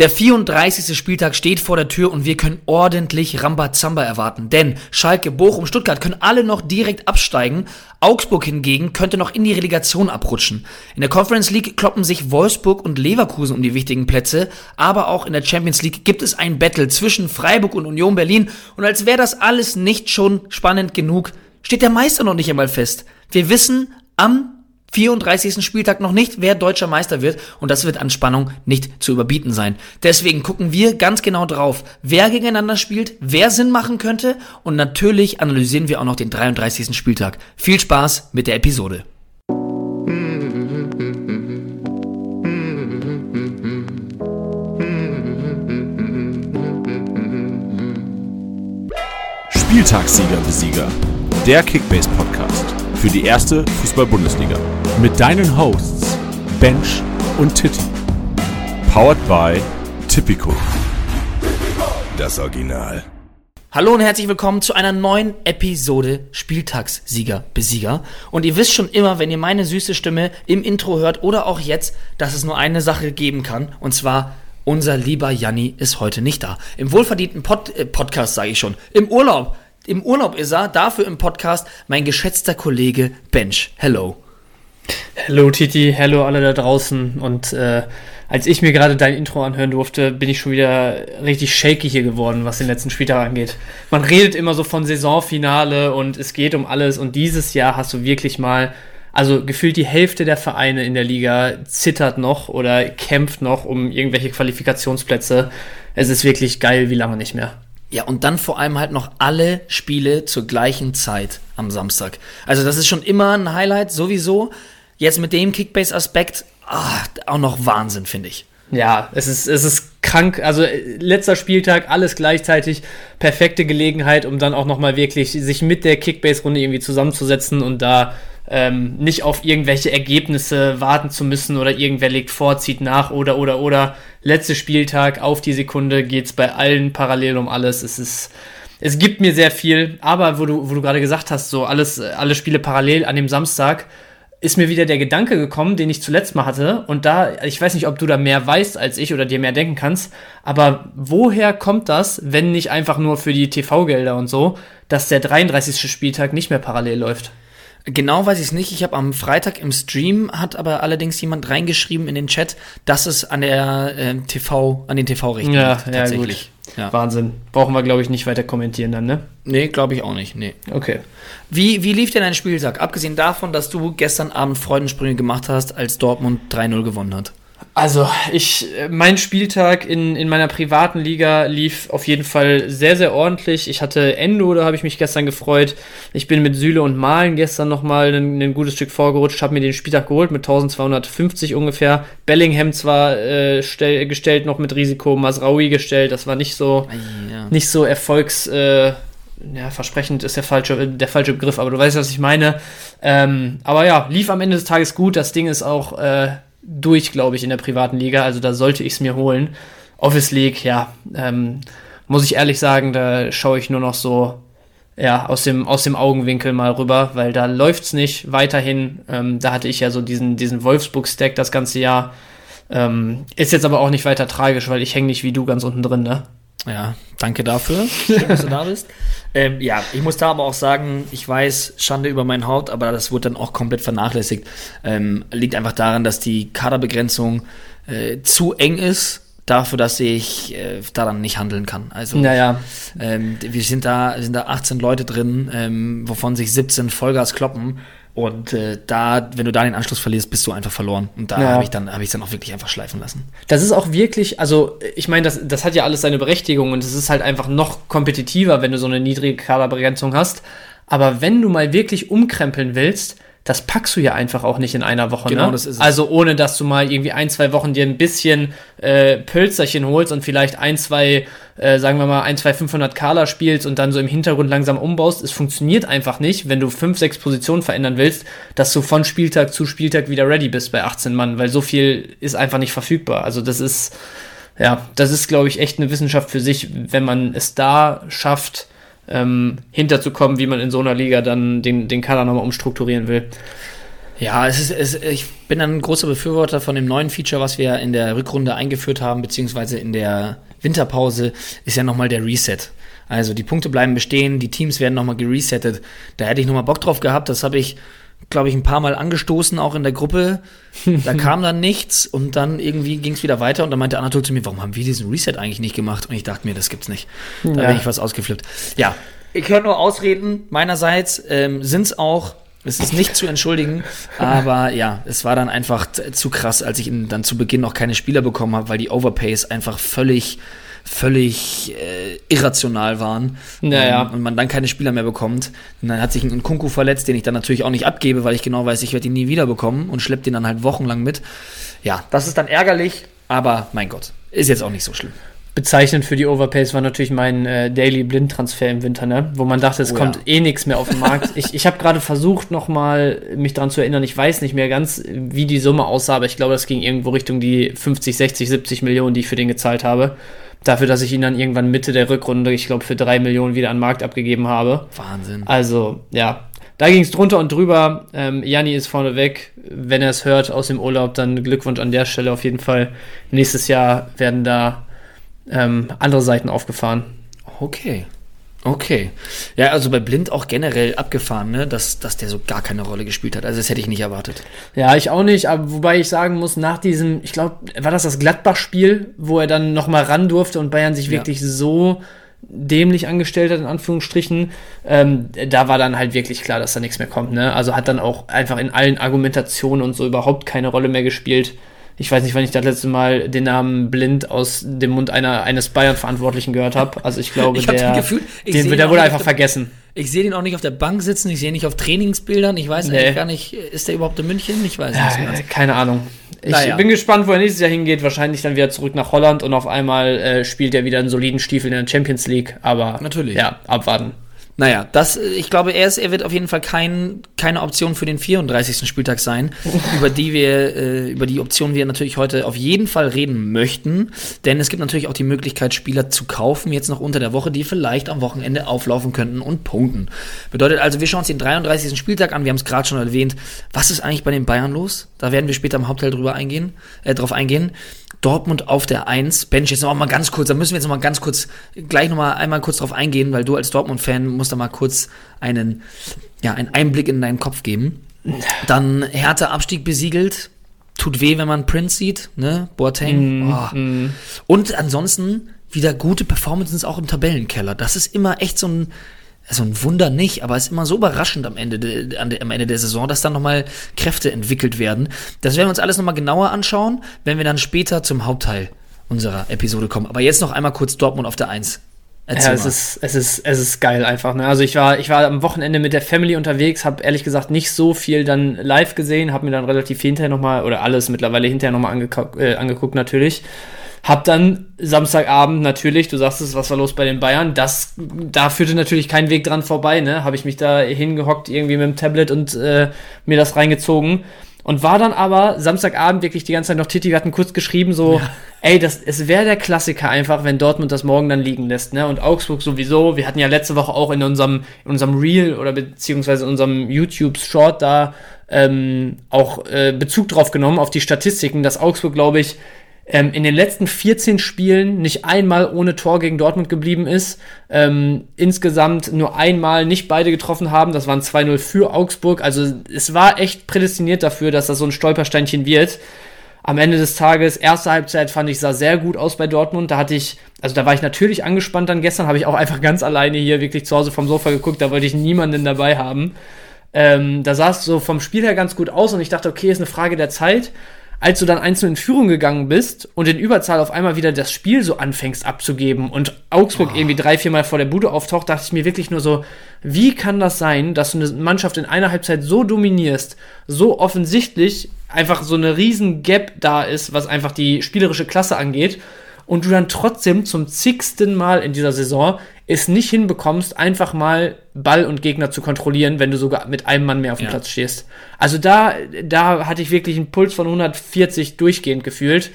Der 34. Spieltag steht vor der Tür und wir können ordentlich Rambazamba erwarten. Denn Schalke, Bochum, Stuttgart können alle noch direkt absteigen. Augsburg hingegen könnte noch in die Relegation abrutschen. In der Conference League kloppen sich Wolfsburg und Leverkusen um die wichtigen Plätze. Aber auch in der Champions League gibt es ein Battle zwischen Freiburg und Union Berlin. Und als wäre das alles nicht schon spannend genug, steht der Meister noch nicht einmal fest. Wir wissen am 34. Spieltag noch nicht, wer deutscher Meister wird und das wird an Spannung nicht zu überbieten sein. Deswegen gucken wir ganz genau drauf, wer gegeneinander spielt, wer Sinn machen könnte und natürlich analysieren wir auch noch den 33. Spieltag. Viel Spaß mit der Episode. Spieltagssieger Besieger, der Kickbase Podcast für die erste Fußball-Bundesliga. Mit deinen Hosts Bench und Titti. Powered by Tipico. Das Original. Hallo und herzlich willkommen zu einer neuen Episode Spieltagssieger Besieger. Und ihr wisst schon immer, wenn ihr meine süße Stimme im Intro hört oder auch jetzt, dass es nur eine Sache geben kann. Und zwar unser lieber Janni ist heute nicht da. Im wohlverdienten Pod äh, Podcast sage ich schon. Im Urlaub. Im Urlaub ist er, dafür im Podcast mein geschätzter Kollege Bench. Hello. Hello Titi, hello alle da draußen. Und äh, als ich mir gerade dein Intro anhören durfte, bin ich schon wieder richtig shaky hier geworden, was den letzten Spieltag angeht. Man redet immer so von Saisonfinale und es geht um alles. Und dieses Jahr hast du wirklich mal, also gefühlt die Hälfte der Vereine in der Liga zittert noch oder kämpft noch um irgendwelche Qualifikationsplätze. Es ist wirklich geil, wie lange nicht mehr. Ja, und dann vor allem halt noch alle Spiele zur gleichen Zeit am Samstag. Also das ist schon immer ein Highlight, sowieso. Jetzt mit dem Kickbase-Aspekt, ah, auch noch Wahnsinn, finde ich. Ja, es ist, es ist krank. Also letzter Spieltag, alles gleichzeitig. Perfekte Gelegenheit, um dann auch nochmal wirklich sich mit der Kickbase-Runde irgendwie zusammenzusetzen und da ähm, nicht auf irgendwelche Ergebnisse warten zu müssen oder irgendwer legt vor, zieht nach oder oder oder. Letzter Spieltag auf die Sekunde geht's bei allen parallel um alles. Es ist es gibt mir sehr viel, aber wo du, wo du gerade gesagt hast, so alles, alle Spiele parallel an dem Samstag, ist mir wieder der Gedanke gekommen, den ich zuletzt mal hatte. Und da, ich weiß nicht, ob du da mehr weißt als ich oder dir mehr denken kannst, aber woher kommt das, wenn nicht einfach nur für die TV-Gelder und so, dass der 33. Spieltag nicht mehr parallel läuft? Genau weiß ich es nicht. Ich habe am Freitag im Stream hat aber allerdings jemand reingeschrieben in den Chat, dass es an der äh, TV, an den TV-Rechten ja, liegt, tatsächlich. Ja, ja. Wahnsinn. Brauchen wir, glaube ich, nicht weiter kommentieren dann, ne? Nee, glaube ich auch nicht. Nee. Okay. Wie, wie lief denn dein Spieltag? Abgesehen davon, dass du gestern Abend Freudensprünge gemacht hast, als Dortmund 3-0 gewonnen hat. Also, ich, mein Spieltag in, in meiner privaten Liga lief auf jeden Fall sehr, sehr ordentlich. Ich hatte Endo, da habe ich mich gestern gefreut. Ich bin mit Süle und Malen gestern nochmal ein, ein gutes Stück vorgerutscht, habe mir den Spieltag geholt mit 1250 ungefähr. Bellingham zwar äh, stell, gestellt noch mit Risiko, Masraoui gestellt, das war nicht so, ja. nicht so erfolgs... Äh, ja, versprechend ist der falsche, der falsche Begriff, aber du weißt, was ich meine. Ähm, aber ja, lief am Ende des Tages gut. Das Ding ist auch äh, durch, glaube ich, in der privaten Liga. Also da sollte ich es mir holen. Office League, ja, ähm, muss ich ehrlich sagen, da schaue ich nur noch so ja, aus dem, aus dem Augenwinkel mal rüber, weil da läuft es nicht weiterhin. Ähm, da hatte ich ja so diesen, diesen Wolfsburg-Stack das ganze Jahr. Ähm, ist jetzt aber auch nicht weiter tragisch, weil ich hänge nicht wie du ganz unten drin, ne? Ja, danke dafür. Schön, dass du da bist. Ähm, ja, ich muss da aber auch sagen, ich weiß, Schande über mein Haut, aber das wurde dann auch komplett vernachlässigt. Ähm, liegt einfach daran, dass die Kaderbegrenzung äh, zu eng ist dafür, dass ich äh, daran nicht handeln kann. Also naja. ähm, wir sind da, sind da 18 Leute drin, ähm, wovon sich 17 Vollgas kloppen. Und äh, da, wenn du da den Anschluss verlierst, bist du einfach verloren. Und da ja. habe ich dann habe ich dann auch wirklich einfach schleifen lassen. Das ist auch wirklich, also ich meine, das, das hat ja alles seine Berechtigung und es ist halt einfach noch kompetitiver, wenn du so eine niedrige Kaderbegrenzung hast. Aber wenn du mal wirklich umkrempeln willst, das packst du ja einfach auch nicht in einer Woche. Genau, ne? das ist es. Also ohne, dass du mal irgendwie ein, zwei Wochen dir ein bisschen äh, Pölzerchen holst und vielleicht ein, zwei, äh, sagen wir mal, ein, zwei 500 Kala spielst und dann so im Hintergrund langsam umbaust. Es funktioniert einfach nicht, wenn du fünf, sechs Positionen verändern willst, dass du von Spieltag zu Spieltag wieder ready bist bei 18 Mann, weil so viel ist einfach nicht verfügbar. Also das ist, ja, das ist, glaube ich, echt eine Wissenschaft für sich, wenn man es da schafft, ähm, hinterzukommen, wie man in so einer Liga dann den, den Kader nochmal umstrukturieren will. Ja, es ist, es, ich bin ein großer Befürworter von dem neuen Feature, was wir in der Rückrunde eingeführt haben, beziehungsweise in der Winterpause, ist ja nochmal der Reset. Also die Punkte bleiben bestehen, die Teams werden nochmal geresettet. Da hätte ich nochmal Bock drauf gehabt. Das habe ich, glaube ich, ein paar Mal angestoßen, auch in der Gruppe. Da kam dann nichts und dann irgendwie ging es wieder weiter und dann meinte Anatol zu mir, warum haben wir diesen Reset eigentlich nicht gemacht? Und ich dachte mir, das gibt's nicht. Da Ja. bin ich was ausgeflippt. Ja, ich höre nur Ausreden meinerseits, ähm, sind's auch. Es ist nicht zu entschuldigen, aber ja, es war dann einfach zu krass, als ich dann zu Beginn noch keine Spieler bekommen habe, weil die Overpays einfach völlig, völlig äh, irrational waren. Naja. Ähm, und man dann keine Spieler mehr bekommt. Und dann hat sich ein Kunku verletzt, den ich dann natürlich auch nicht abgebe, weil ich genau weiß, ich werde ihn nie wieder bekommen und schleppt ihn dann halt wochenlang mit. Ja, das ist dann ärgerlich, aber mein Gott, ist jetzt auch nicht so schlimm. Bezeichnend für die Overpays war natürlich mein äh, Daily Blind-Transfer im Winter, ne? wo man dachte, es Oh kommt ja. eh nichts mehr auf den Markt. ich ich habe gerade versucht, nochmal mich daran zu erinnern. Ich weiß nicht mehr ganz, wie die Summe aussah, aber ich glaube, das ging irgendwo Richtung die 50, 60, 70 Millionen, die ich für den gezahlt habe. Dafür, dass ich ihn dann irgendwann Mitte der Rückrunde, ich glaube, für drei Millionen wieder an den Markt abgegeben habe. Wahnsinn. Also, ja, da ging es drunter und drüber. Ähm, Janni ist vorne weg. Wenn er es hört aus dem Urlaub, dann Glückwunsch an der Stelle auf jeden Fall. Nächstes Jahr werden da ähm, andere Seiten aufgefahren. Okay. Okay. Ja, also bei Blind auch generell abgefahren, ne, dass, dass der so gar keine Rolle gespielt hat. Also das hätte ich nicht erwartet. Ja, ich auch nicht, aber wobei ich sagen muss, nach diesem, ich glaube, war das das Gladbach-Spiel, wo er dann nochmal ran durfte und Bayern sich Ja. wirklich so dämlich angestellt hat, in Anführungsstrichen, ähm, da war dann halt wirklich klar, dass da nichts mehr kommt. Ne? Also hat dann auch einfach in allen Argumentationen und so überhaupt keine Rolle mehr gespielt. Ich weiß nicht, wann ich das letzte Mal den Namen blind aus dem Mund einer, eines Bayern-Verantwortlichen gehört habe. Also ich glaube, Ich hab der, den Gefühl, ich den, der wurde nicht einfach der- vergessen. Ich sehe den auch nicht auf der Bank sitzen, ich sehe ihn nicht auf Trainingsbildern. Ich weiß Nee. eigentlich gar nicht, ist der überhaupt in München? Ich weiß nicht. so ganz. Äh, keine Ahnung. Ich Naja. bin gespannt, wo er nächstes Jahr hingeht. Wahrscheinlich dann wieder zurück nach Holland und auf einmal äh, spielt er wieder einen soliden Stiefel in der Champions League. Aber Natürlich. ja, abwarten. Naja, das, ich glaube, er, ist, er wird auf jeden Fall kein, keine Option für den 34. Spieltag sein, über die wir, äh, über die Option wir natürlich heute auf jeden Fall reden möchten. Denn es gibt natürlich auch die Möglichkeit, Spieler zu kaufen, jetzt noch unter der Woche, die vielleicht am Wochenende auflaufen könnten und punkten. Bedeutet also, wir schauen uns den 33. Spieltag an, wir haben es gerade schon erwähnt. Was ist eigentlich bei den Bayern los? Da werden wir später im Hauptteil drüber eingehen, äh, drauf eingehen. Dortmund auf der 1. Bench, jetzt noch mal ganz kurz, da müssen wir jetzt noch mal ganz kurz, gleich noch mal einmal kurz drauf eingehen, weil du als Dortmund-Fan musst da mal kurz einen, ja, einen Einblick in deinen Kopf geben. Dann Hertha Abstieg besiegelt. Tut weh, wenn man Prince sieht, ne? Boateng. oh. Und ansonsten wieder gute Performances auch im Tabellenkeller. Das ist immer echt so ein, so ein Wunder nicht, aber es ist immer so überraschend am Ende, de, an de, am Ende der Saison, dass dann nochmal Kräfte entwickelt werden. Das werden wir uns alles nochmal genauer anschauen, wenn wir dann später zum Hauptteil unserer Episode kommen. Aber jetzt noch einmal kurz Dortmund auf der 1. Erzähl Ja, es mal. ist, es ist, es ist geil einfach. Ne? Also ich war, ich war am Wochenende mit der Family unterwegs, habe ehrlich gesagt nicht so viel dann live gesehen, habe mir dann relativ hinterher nochmal, oder alles mittlerweile hinterher nochmal angeguckt, äh, angeguckt natürlich. Hab dann Samstagabend natürlich, du sagst es, was war los bei den Bayern? Das, da führte natürlich kein Weg dran vorbei, ne? Habe ich mich da hingehockt irgendwie mit dem Tablet und äh, mir das reingezogen. Und war dann aber Samstagabend wirklich die ganze Zeit noch Titi, wir hatten kurz geschrieben, so, ey, das, es wäre der Klassiker einfach, wenn Dortmund das morgen dann liegen lässt, ne? Und Augsburg sowieso. Wir hatten ja letzte Woche auch in unserem, in unserem Reel oder beziehungsweise in unserem YouTube-Short da ähm, auch äh, Bezug drauf genommen auf die Statistiken, dass Augsburg, glaube ich, ähm, in den letzten 14 Spielen nicht einmal ohne Tor gegen Dortmund geblieben ist. Ähm, insgesamt nur einmal nicht beide getroffen haben. Das waren 2-0 für Augsburg. Also es war echt prädestiniert dafür, dass das so ein Stolpersteinchen wird. Am Ende des Tages, erste Halbzeit fand ich, sah sehr gut aus bei Dortmund. Da hatte ich, also da war ich natürlich angespannt dann gestern, habe ich auch einfach ganz alleine hier wirklich zu Hause vom Sofa geguckt, da wollte ich niemanden dabei haben. Ähm, da sah es so vom Spiel her ganz gut aus und ich dachte, okay, ist eine Frage der Zeit. Als du dann einzeln in Führung gegangen bist und in Überzahl auf einmal wieder das Spiel so anfängst abzugeben und Augsburg irgendwie drei, viermal vor der Bude auftaucht, dachte ich mir wirklich nur so, wie kann das sein, dass du eine Mannschaft in einer Halbzeit so dominierst, so offensichtlich einfach so eine riesen Gap da ist, was einfach die spielerische Klasse angeht und du dann trotzdem zum zigsten Mal in dieser Saison es nicht hinbekommst, einfach mal Ball und Gegner zu kontrollieren, wenn du sogar mit einem Mann mehr auf dem Ja. Platz stehst. Also da, da hatte ich wirklich einen Puls von 140 durchgehend gefühlt.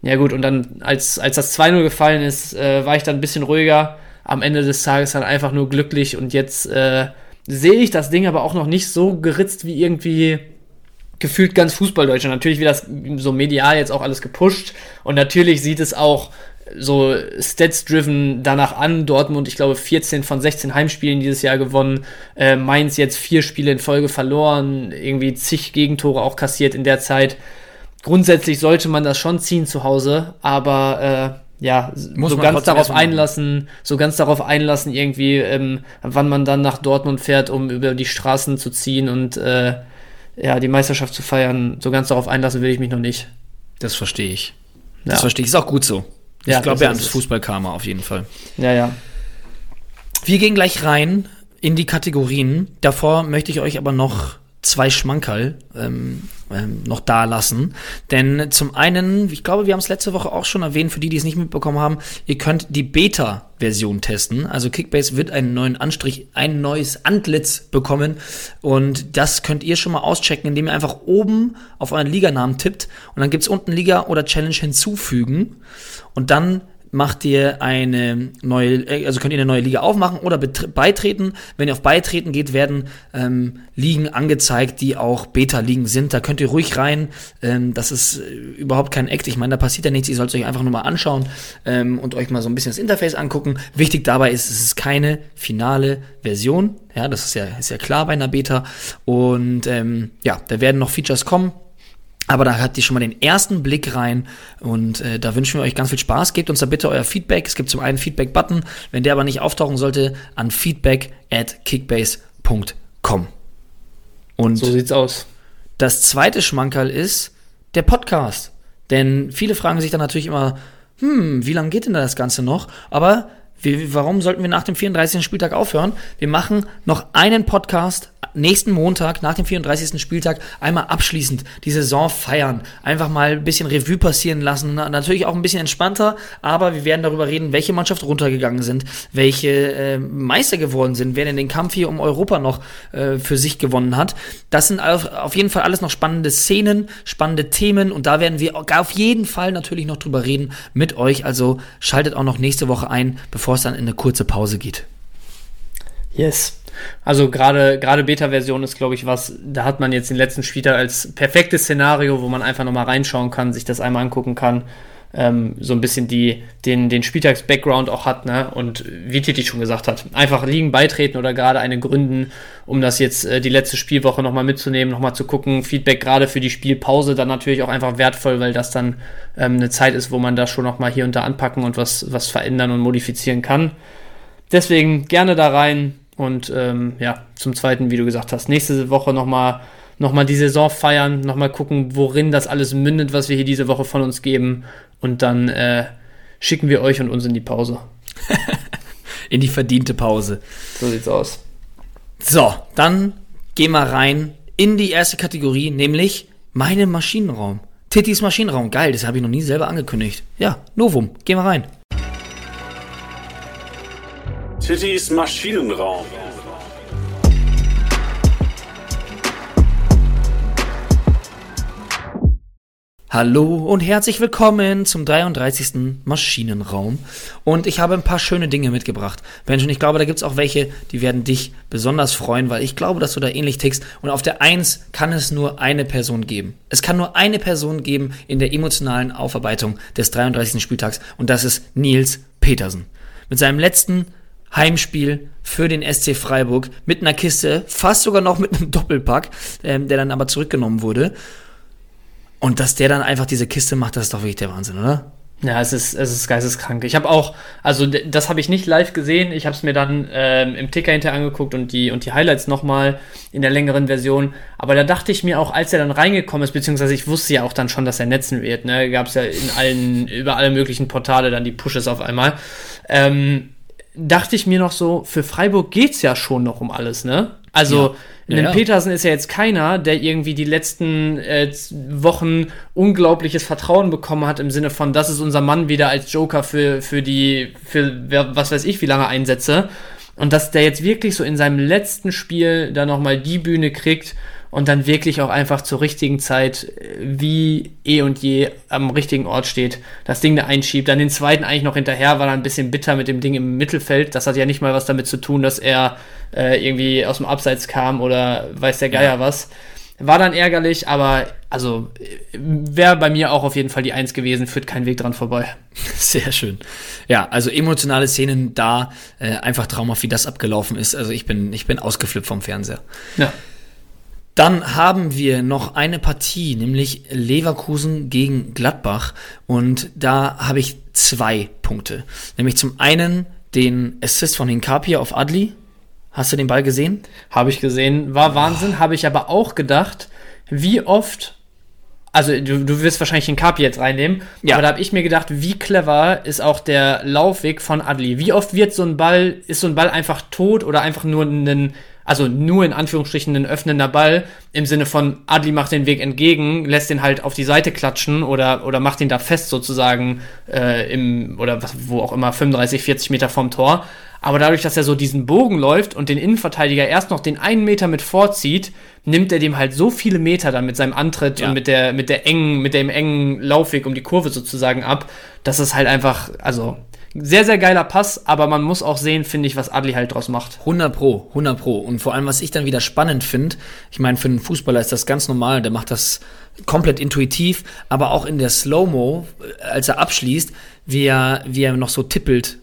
Ja gut, und dann, als, als das 2-0 gefallen ist, äh, war ich dann ein bisschen ruhiger. Am Ende des Tages dann einfach nur glücklich und jetzt äh, sehe ich das Ding aber auch noch nicht so geritzt wie irgendwie gefühlt ganz Fußballdeutschland. Natürlich wird das so medial jetzt auch alles gepusht und natürlich sieht es auch so stats-driven danach an. Dortmund, ich glaube, 14 von 16 Heimspielen dieses Jahr gewonnen. Äh, Mainz jetzt vier Spiele in Folge verloren, irgendwie zig Gegentore auch kassiert in der Zeit. Grundsätzlich sollte man das schon ziehen zu Hause, aber äh, ja, Muss so ganz darauf einlassen, so ganz darauf einlassen, irgendwie, ähm, wann man dann nach Dortmund fährt, um über die Straßen zu ziehen und äh, ja, die Meisterschaft zu feiern. So ganz darauf einlassen will ich mich noch nicht. Das verstehe ich. Das ja. verstehe ich. Ist auch gut so. Ich ja, glaube ja ans Fußballkarma auf jeden Fall. Ja, ja. Wir gehen gleich rein in die Kategorien. Davor möchte ich euch aber noch zwei Schmankerl ähm, ähm, noch da lassen. Denn zum einen, ich glaube, wir haben es letzte Woche auch schon erwähnt, für die, die es nicht mitbekommen haben, ihr könnt die Beta-Version testen. Also Kickbase wird einen neuen Anstrich, ein neues Antlitz bekommen. Und das könnt ihr schon mal auschecken, indem ihr einfach oben auf euren Liganamen tippt. Und dann gibt's unten Liga oder Challenge hinzufügen. Und dann macht ihr eine neue, äh, also könnt ihr eine neue Liga aufmachen oder beitreten. Wenn ihr auf Beitreten geht, werden ähm, Ligen angezeigt, die auch Beta-Ligen sind. Da könnt ihr ruhig rein. Ähm, das ist äh, überhaupt kein Act. Ich meine, da passiert ja nichts. Ihr sollt es euch einfach nur mal anschauen ähm, und euch mal so ein bisschen das Interface angucken. Wichtig dabei ist, es ist keine finale Version. Ja, das ist ja, ist ja klar bei einer Beta. Und ähm, ja, da werden noch Features kommen. Aber da habt ihr schon mal den ersten Blick rein und äh, da wünschen wir euch ganz viel Spaß. Gebt uns da bitte euer Feedback. Es gibt zum einen Feedback-Button, wenn der aber nicht auftauchen sollte, an feedback at kickbase.com. Und so sieht's aus. Das zweite Schmankerl ist der Podcast. Denn viele fragen sich dann natürlich immer, hm, wie lange geht denn da das Ganze noch? Aber wir, warum sollten wir nach dem 34. Spieltag aufhören? Wir machen noch einen Podcast nächsten Montag nach dem 34. Spieltag einmal abschließend die Saison feiern. Einfach mal ein bisschen Revue passieren lassen. Natürlich auch ein bisschen entspannter, aber wir werden darüber reden, welche Mannschaft runtergegangen sind, welche äh, Meister geworden sind, wer denn den Kampf hier um Europa noch äh, für sich gewonnen hat. Das sind auf, auf jeden Fall alles noch spannende Szenen, spannende Themen und da werden wir auf jeden Fall natürlich noch drüber reden mit euch. Also schaltet auch noch nächste Woche ein, bevor es dann in eine kurze Pause geht. Yes. Also gerade gerade Beta-Version ist, glaube ich, was, da hat man jetzt den letzten Spieltag als perfektes Szenario, wo man einfach nochmal reinschauen kann, sich das einmal angucken kann, ähm, so ein bisschen die, den, den Spieltags-Background auch hat, ne? Und wie Titi schon gesagt hat, einfach liegen beitreten oder gerade eine gründen, um das jetzt äh, die letzte Spielwoche nochmal mitzunehmen, nochmal zu gucken. Feedback gerade für die Spielpause dann natürlich auch einfach wertvoll, weil das dann ähm, eine Zeit ist, wo man da schon nochmal hier und da anpacken und was, was verändern und modifizieren kann. Deswegen gerne da rein, und ähm, ja, zum Zweiten, wie du gesagt hast, nächste Woche nochmal noch mal die Saison feiern, nochmal gucken, worin das alles mündet, was wir hier diese Woche von uns geben. Und dann äh, schicken wir euch und uns in die Pause. in die verdiente Pause. So sieht's aus. So, dann gehen wir rein in die erste Kategorie, nämlich meinen Maschinenraum. Tittys Maschinenraum. Geil, das habe ich noch nie selber angekündigt. Ja, Novum. Gehen wir rein. Tittys Maschinenraum. Hallo und herzlich willkommen zum 33. Maschinenraum. Und ich habe ein paar schöne Dinge mitgebracht. Benjamin, ich glaube, da gibt es auch welche, die werden dich besonders freuen, weil ich glaube, dass du da ähnlich tickst. Und auf der 1 kann es nur eine Person geben. Es kann nur eine Person geben in der emotionalen Aufarbeitung des 33. Spieltags. Und das ist Nils Petersen. Mit seinem letzten Heimspiel für den SC Freiburg mit einer Kiste, fast sogar noch mit einem Doppelpack, ähm, der dann aber zurückgenommen wurde. Und dass der dann einfach diese Kiste macht, das ist doch wirklich der Wahnsinn, oder? Ja, es ist, es ist geisteskrank. Ich habe auch, also das habe ich nicht live gesehen. Ich habe es mir dann ähm, im Ticker hinter angeguckt und die, und die Highlights nochmal in der längeren Version. Aber da dachte ich mir auch, als er dann reingekommen ist, beziehungsweise ich wusste ja auch dann schon, dass er netzen wird. Ne? Gab es ja in allen, über alle möglichen Portale dann die Pushes auf einmal. Ähm, dachte ich mir noch so, für Freiburg geht's ja schon noch um alles, ne? Also, ja. Ja, ja. Petersen ist ja jetzt keiner, der irgendwie die letzten äh, Wochen unglaubliches Vertrauen bekommen hat im Sinne von, das ist unser Mann wieder als Joker für, für die, für was weiß ich, wie lange Einsätze. Und dass der jetzt wirklich so in seinem letzten Spiel da nochmal die Bühne kriegt und dann wirklich auch einfach zur richtigen Zeit äh, wie eh und je am richtigen Ort steht, das Ding da einschiebt, dann den zweiten eigentlich noch hinterher, war dann ein bisschen bitter mit dem Ding im Mittelfeld. Das hat ja nicht mal was damit zu tun, dass er äh, irgendwie aus dem Abseits kam oder weiß der Geier ja. was. War dann ärgerlich, aber also wäre bei mir auch auf jeden Fall die Eins gewesen, führt kein Weg dran vorbei. Sehr schön. Ja, also emotionale Szenen da, äh, einfach traumhaft, wie das abgelaufen ist. Also ich bin, ich bin ausgeflippt vom Fernseher. Ja. Dann haben wir noch eine Partie, nämlich Leverkusen gegen Gladbach. Und da habe ich zwei Punkte. Nämlich zum einen den Assist von Hinkapia auf Adli. Hast du den Ball gesehen? Habe ich gesehen. War Wahnsinn. Oh. Habe ich aber auch gedacht, wie oft also du, du wirst wahrscheinlich den Kapi jetzt reinnehmen, ja. aber da habe ich mir gedacht, wie clever ist auch der Laufweg von Adli. Wie oft wird so ein Ball, ist so ein Ball einfach tot oder einfach nur ein also nur in Anführungsstrichen ein öffnender Ball im Sinne von Adli macht den Weg entgegen, lässt den halt auf die Seite klatschen oder, oder macht ihn da fest sozusagen äh, im, oder was, wo auch immer, 35, 40 Meter vom Tor. Aber dadurch, dass er so diesen Bogen läuft und den Innenverteidiger erst noch den einen Meter mit vorzieht, nimmt er dem halt so viele Meter dann mit seinem Antritt ja. und mit der, mit der engen, mit dem engen Laufweg um die Kurve sozusagen ab, dass es halt einfach, also sehr, sehr geiler Pass, aber man muss auch sehen, finde ich, was Adli halt draus macht. 100 Pro, 100 Pro. Und vor allem, was ich dann wieder spannend finde, ich meine, für einen Fußballer ist das ganz normal, der macht das komplett intuitiv, aber auch in der Slow-Mo, äh, als er abschließt, wie er, wie er noch so tippelt,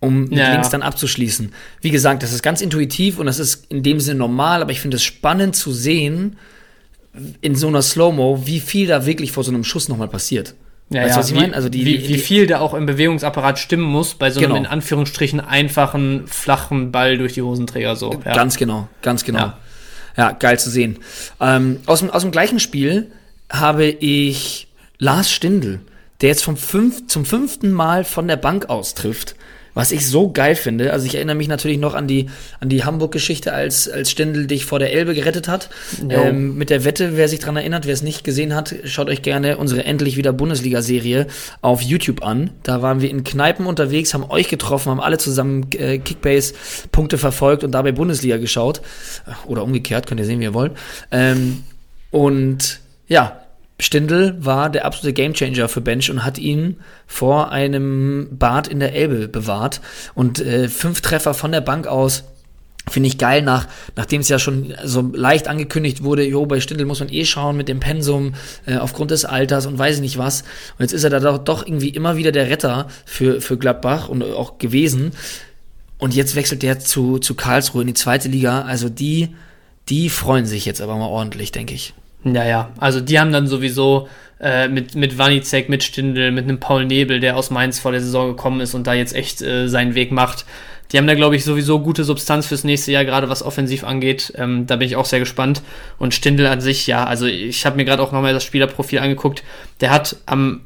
um mit ja, links dann abzuschließen. Wie gesagt, das ist ganz intuitiv und das ist in dem Sinne normal, aber ich finde es spannend zu sehen, in so einer Slow-Mo, wie viel da wirklich vor so einem Schuss nochmal passiert. Ja, weißt du, ja, was ich meine? Also die, wie, die, wie viel da auch im Bewegungsapparat stimmen muss bei so einem genau. in Anführungsstrichen einfachen, flachen Ball durch die Hosenträger so. Ja. Ganz genau, ganz genau. Ja, ja geil zu sehen. Ähm, aus, dem, aus dem gleichen Spiel habe ich Lars Stindl, der jetzt vom fünf, zum fünften Mal von der Bank aus trifft was ich so geil finde. Also ich erinnere mich natürlich noch an die, an die Hamburg-Geschichte, als, als Stendel dich vor der Elbe gerettet hat. Ähm, mit der Wette, wer sich dran erinnert, wer es nicht gesehen hat, schaut euch gerne unsere endlich wieder Bundesliga-Serie auf YouTube an. Da waren wir in Kneipen unterwegs, haben euch getroffen, haben alle zusammen äh, Kickbase-Punkte verfolgt und dabei Bundesliga geschaut. Oder umgekehrt, könnt ihr sehen, wie ihr wollt. Ähm, und ja, Stindl war der absolute Gamechanger für Bench und hat ihn vor einem Bad in der Elbe bewahrt. Und äh, fünf Treffer von der Bank aus Finde ich geil, nach, nachdem es ja schon so leicht angekündigt wurde, jo, bei Stindl muss man eh schauen mit dem Pensum äh, aufgrund des Alters und weiß ich nicht was. Und jetzt ist er da doch, doch irgendwie immer wieder der Retter für, für Gladbach und auch gewesen. Und jetzt wechselt der zu, zu Karlsruhe in die zweite Liga. Also die, die freuen sich jetzt aber mal ordentlich, denke ich. Ja, ja. Also die haben dann sowieso äh, mit, mit Wanizek, mit Stindl, mit einem Paul Nebel, der aus Mainz vor der Saison gekommen ist und da jetzt echt äh, seinen Weg macht. Die haben da, glaube ich, sowieso gute Substanz fürs nächste Jahr, gerade was offensiv angeht. Ähm, da bin ich auch sehr gespannt. Und Stindl an sich, ja, also ich habe mir gerade auch nochmal das Spielerprofil angeguckt. Der hat am,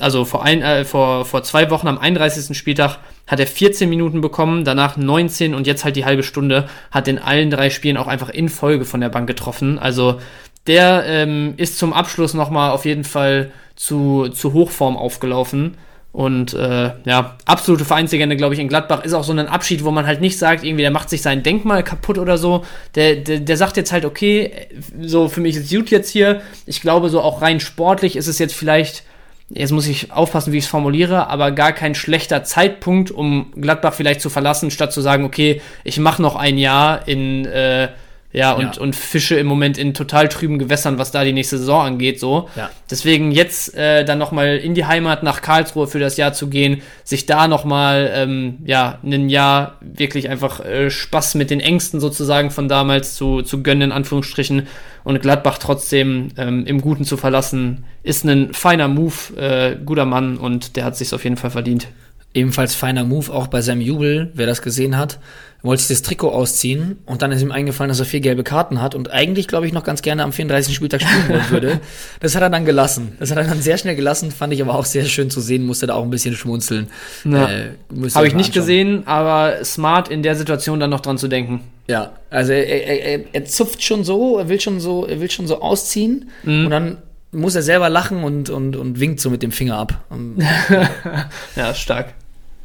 also vor, ein, äh, vor, vor zwei Wochen am 31. Spieltag hat er 14 Minuten bekommen, danach 19 und jetzt halt die halbe Stunde, hat in allen drei Spielen auch einfach in Folge von der Bank getroffen. Also der ähm, ist zum Abschluss nochmal auf jeden Fall zu, zu Hochform aufgelaufen. Und äh, ja, absolute Vereinslegende, glaube ich, in Gladbach ist auch so ein Abschied, wo man halt nicht sagt, irgendwie, der macht sich sein Denkmal kaputt oder so. Der, der, der sagt jetzt halt, okay, so für mich ist es gut jetzt hier. Ich glaube, so auch rein sportlich ist es jetzt vielleicht, jetzt muss ich aufpassen, wie ich es formuliere, aber gar kein schlechter Zeitpunkt, um Gladbach vielleicht zu verlassen, statt zu sagen, okay, ich mache noch ein Jahr in äh, ja, und, ja. und Fische im Moment in total trüben Gewässern, was da die nächste Saison angeht, so. Ja. Deswegen jetzt äh, dann nochmal in die Heimat nach Karlsruhe für das Jahr zu gehen, sich da nochmal, ähm, ja, ein Jahr wirklich einfach äh, Spaß mit den Ängsten sozusagen von damals zu, zu gönnen, in Anführungsstrichen, und Gladbach trotzdem ähm, im Guten zu verlassen, ist ein feiner Move, äh, guter Mann und der hat sich auf jeden Fall verdient. Ebenfalls feiner Move auch bei seinem Jubel, wer das gesehen hat wollte sich das Trikot ausziehen und dann ist ihm eingefallen, dass er vier gelbe Karten hat und eigentlich, glaube ich, noch ganz gerne am 34. Spieltag spielen wollen würde. Das hat er dann gelassen. Das hat er dann sehr schnell gelassen, fand ich aber auch sehr schön zu sehen, musste da auch ein bisschen schmunzeln. Ja. Äh, Habe ich nicht gesehen, aber smart in der Situation dann noch dran zu denken. Ja, also er, er, er, er zupft schon so, er will schon so, er will schon so ausziehen mhm. und dann muss er selber lachen und, und, und winkt so mit dem Finger ab. ja, stark.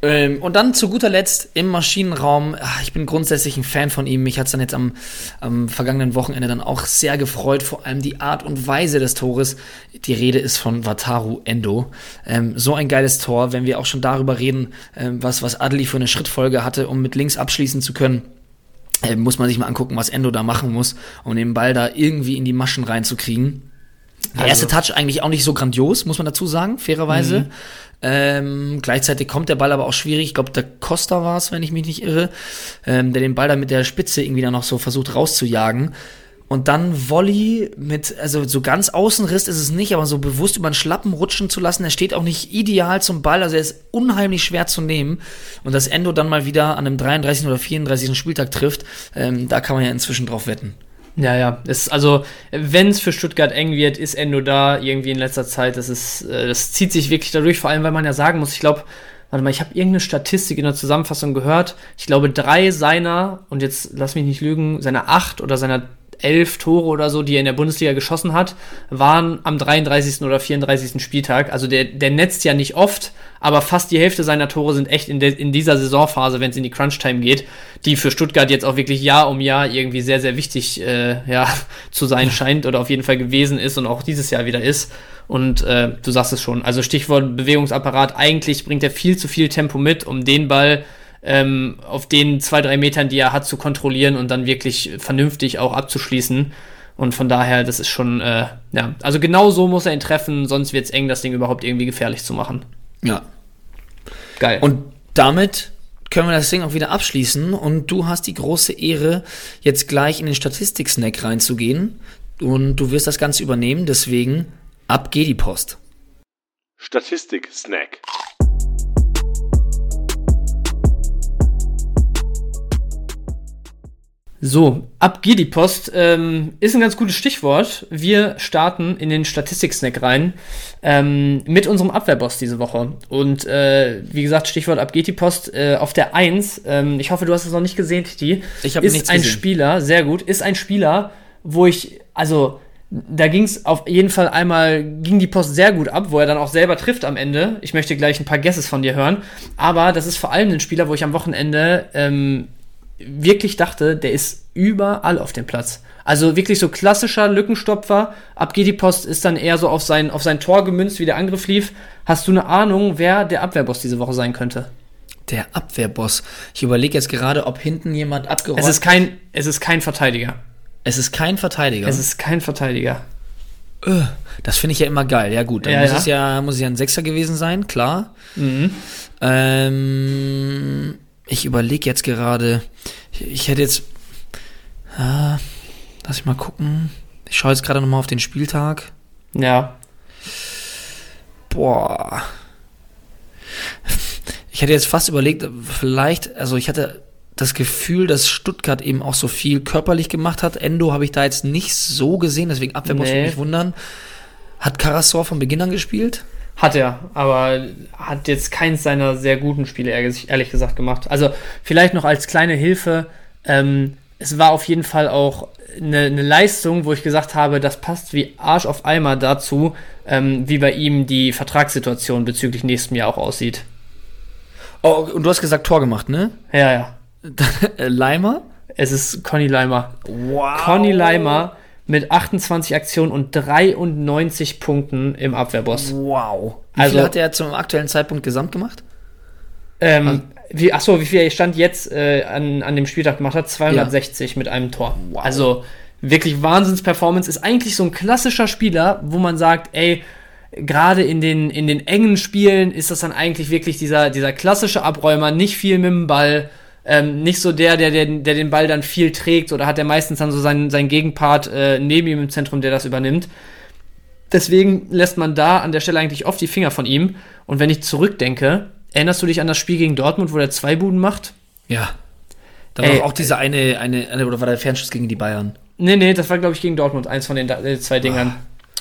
Ähm, und dann zu guter Letzt im Maschinenraum. Ach, ich bin grundsätzlich ein Fan von ihm. Mich hat es dann jetzt am, am vergangenen Wochenende dann auch sehr gefreut. Vor allem die Art und Weise des Tores. Die Rede ist von Wataru Endo. Ähm, so ein geiles Tor, wenn wir auch schon darüber reden, ähm, was, was Adli für eine Schrittfolge hatte, um mit links abschließen zu können. äh, muss man sich mal angucken, was Endo da machen muss, um den Ball da irgendwie in die Maschen reinzukriegen. Der erste Also- Touch eigentlich auch nicht so grandios, muss man dazu sagen, fairerweise. Ähm, gleichzeitig kommt der Ball aber auch schwierig. Ich glaube, der Costa war es, wenn ich mich nicht irre, ähm, der den Ball da mit der Spitze irgendwie dann noch so versucht rauszujagen. Und dann Volley mit, also so ganz Außenriss ist es nicht, aber so bewusst über den Schlappen rutschen zu lassen. Er steht auch nicht ideal zum Ball, also er ist unheimlich schwer zu nehmen. Und dass Endo dann mal wieder an einem 33. oder 34. Spieltag trifft, ähm, da kann man ja inzwischen drauf wetten. Ja, ja. Es, also, wenn es für Stuttgart eng wird, ist Endo da irgendwie in letzter Zeit. Das ist, äh, das zieht sich wirklich dadurch, vor allem, weil man ja sagen muss, ich glaube, warte mal, ich habe irgendeine Statistik in der Zusammenfassung gehört. Ich glaube, drei seiner, und jetzt lass mich nicht lügen, seiner acht oder seiner elf Tore oder so, die er in der Bundesliga geschossen hat, waren am 33. oder 34. Spieltag. Also der, der netzt ja nicht oft, aber fast die Hälfte seiner Tore sind echt in, der in dieser Saisonphase, wenn es in die Crunch-Time geht, die für Stuttgart jetzt auch wirklich Jahr um Jahr irgendwie sehr, sehr wichtig äh, ja, zu sein scheint oder auf jeden Fall gewesen ist und auch dieses Jahr wieder ist. Und äh, du sagst es schon, also Stichwort Bewegungsapparat, eigentlich bringt er viel zu viel Tempo mit, um den Ball ähm, auf den zwei, drei Metern, die er hat, zu kontrollieren und dann wirklich vernünftig auch abzuschließen. Und von daher, das ist schon, äh, ja, also genau so muss er ihn treffen, sonst wird es eng, das Ding überhaupt irgendwie gefährlich zu machen. Ja. Geil. Und damit können wir das Ding auch wieder abschließen. Und du hast die große Ehre, jetzt gleich in den Statistik-Snack reinzugehen. Und du wirst das Ganze übernehmen. Deswegen ab geht die Post. Statistik-Snack. So, ab geht die Post ähm, ist ein ganz gutes Stichwort. Wir starten in den Statistik-Snack rein ähm, mit unserem Abwehrboss diese Woche. Und äh, wie gesagt, Stichwort ab geht die Post äh, auf der 1. Ähm, ich hoffe, du hast es noch nicht gesehen, Titi. Ich hab Ist nichts ein gesehen. Spieler, sehr gut, ist ein Spieler, wo ich, also da ging es auf jeden Fall einmal, ging die Post sehr gut ab, wo er dann auch selber trifft am Ende. Ich möchte gleich ein paar Guesses von dir hören. Aber das ist vor allem ein Spieler, wo ich am Wochenende ähm, wirklich dachte, der ist überall auf dem Platz. Also wirklich so klassischer Lückenstopfer. Ab geht die Post ist dann eher so auf sein, auf sein Tor gemünzt, wie der Angriff lief. Hast du eine Ahnung, wer der Abwehrboss diese Woche sein könnte? Der Abwehrboss. Ich überlege jetzt gerade, ob hinten jemand abgeräumt Es ist kein, es ist kein Verteidiger. Es ist kein Verteidiger. Es ist kein Verteidiger. Äh, das finde ich ja immer geil. Ja gut, dann Ja, muss ja. es ja muss es ja ein Sechser gewesen sein, klar. Mhm. Ähm, ich überlege jetzt gerade. Ich, ich hätte jetzt. Ah, lass ich mal gucken. Ich schaue jetzt gerade noch mal auf den Spieltag. Ja. Boah. Ich hätte jetzt fast überlegt, vielleicht, also ich hatte das Gefühl, dass Stuttgart eben auch so viel körperlich gemacht hat. Endo habe ich da jetzt nicht so gesehen, deswegen Abwehrboss Nee. würde mich wundern. Hat Karasor von Beginn an gespielt? Hat er, aber hat jetzt keins seiner sehr guten Spiele ehrlich gesagt gemacht. Also vielleicht noch als kleine Hilfe, ähm, es war auf jeden Fall auch eine, eine Leistung, wo ich gesagt habe, das passt wie Arsch auf Eimer dazu, ähm, wie bei ihm die Vertragssituation bezüglich nächstem Jahr auch aussieht. Oh, und du hast gesagt Tor gemacht, ne? Ja, ja. Leimer? Es ist Conny Leimer. Wow. Conny Leimer mit 28 Aktionen und 93 Punkten im Abwehrboss. Wow. Wie Also- viel hat er zum aktuellen Zeitpunkt gesamt gemacht? Ähm, wie, achso, wie viel er Stand jetzt äh, an, an dem Spieltag gemacht hat? 260 mit einem Tor. Wow. Also wirklich Wahnsinns-Performance. Ist eigentlich so ein klassischer Spieler, wo man sagt, ey, gerade in den, in den engen Spielen ist das dann eigentlich wirklich dieser, dieser klassische Abräumer, nicht viel mit dem Ball. Ähm, nicht so der, der, der, der den Ball dann viel trägt oder hat er meistens dann so seinen, seinen Gegenpart äh, neben ihm im Zentrum, der das übernimmt. Deswegen lässt man da an der Stelle eigentlich oft die Finger von ihm. Und wenn ich zurückdenke, erinnerst du dich an das Spiel gegen Dortmund, wo der zwei Buden macht? Ja. Da war Ey, auch diese eine, eine, eine, oder war der Fernschuss gegen die Bayern? Nee, nee, das war, glaube ich, gegen Dortmund, eins von den äh, zwei Dingern.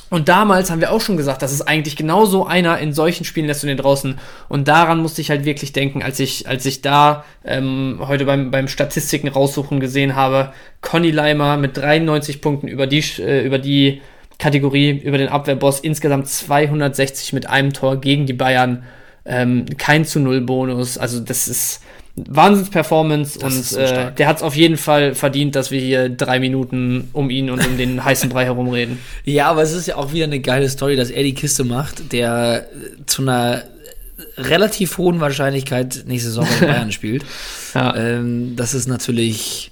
Und damals haben wir auch schon gesagt, das ist eigentlich genau so einer, in solchen Spielen lässt du den draußen. Und daran musste ich halt wirklich denken, als ich, als ich da ähm, heute beim, beim Statistiken raussuchen gesehen habe, Conny Leimer mit 93 Punkten über die, äh, über die Kategorie, über den Abwehrboss, insgesamt 260 mit einem Tor gegen die Bayern. Ähm, kein zu Null Bonus. Also das ist Wahnsinns-Performance und so äh, der hat es auf jeden Fall verdient, dass wir hier drei Minuten um ihn und um den heißen Brei herumreden. Ja, aber es ist ja auch wieder eine geile Story, dass er die Kiste macht, der äh, zu einer relativ hohen Wahrscheinlichkeit nächste Saison bei den Bayern spielt. Ja. Ähm, das ist natürlich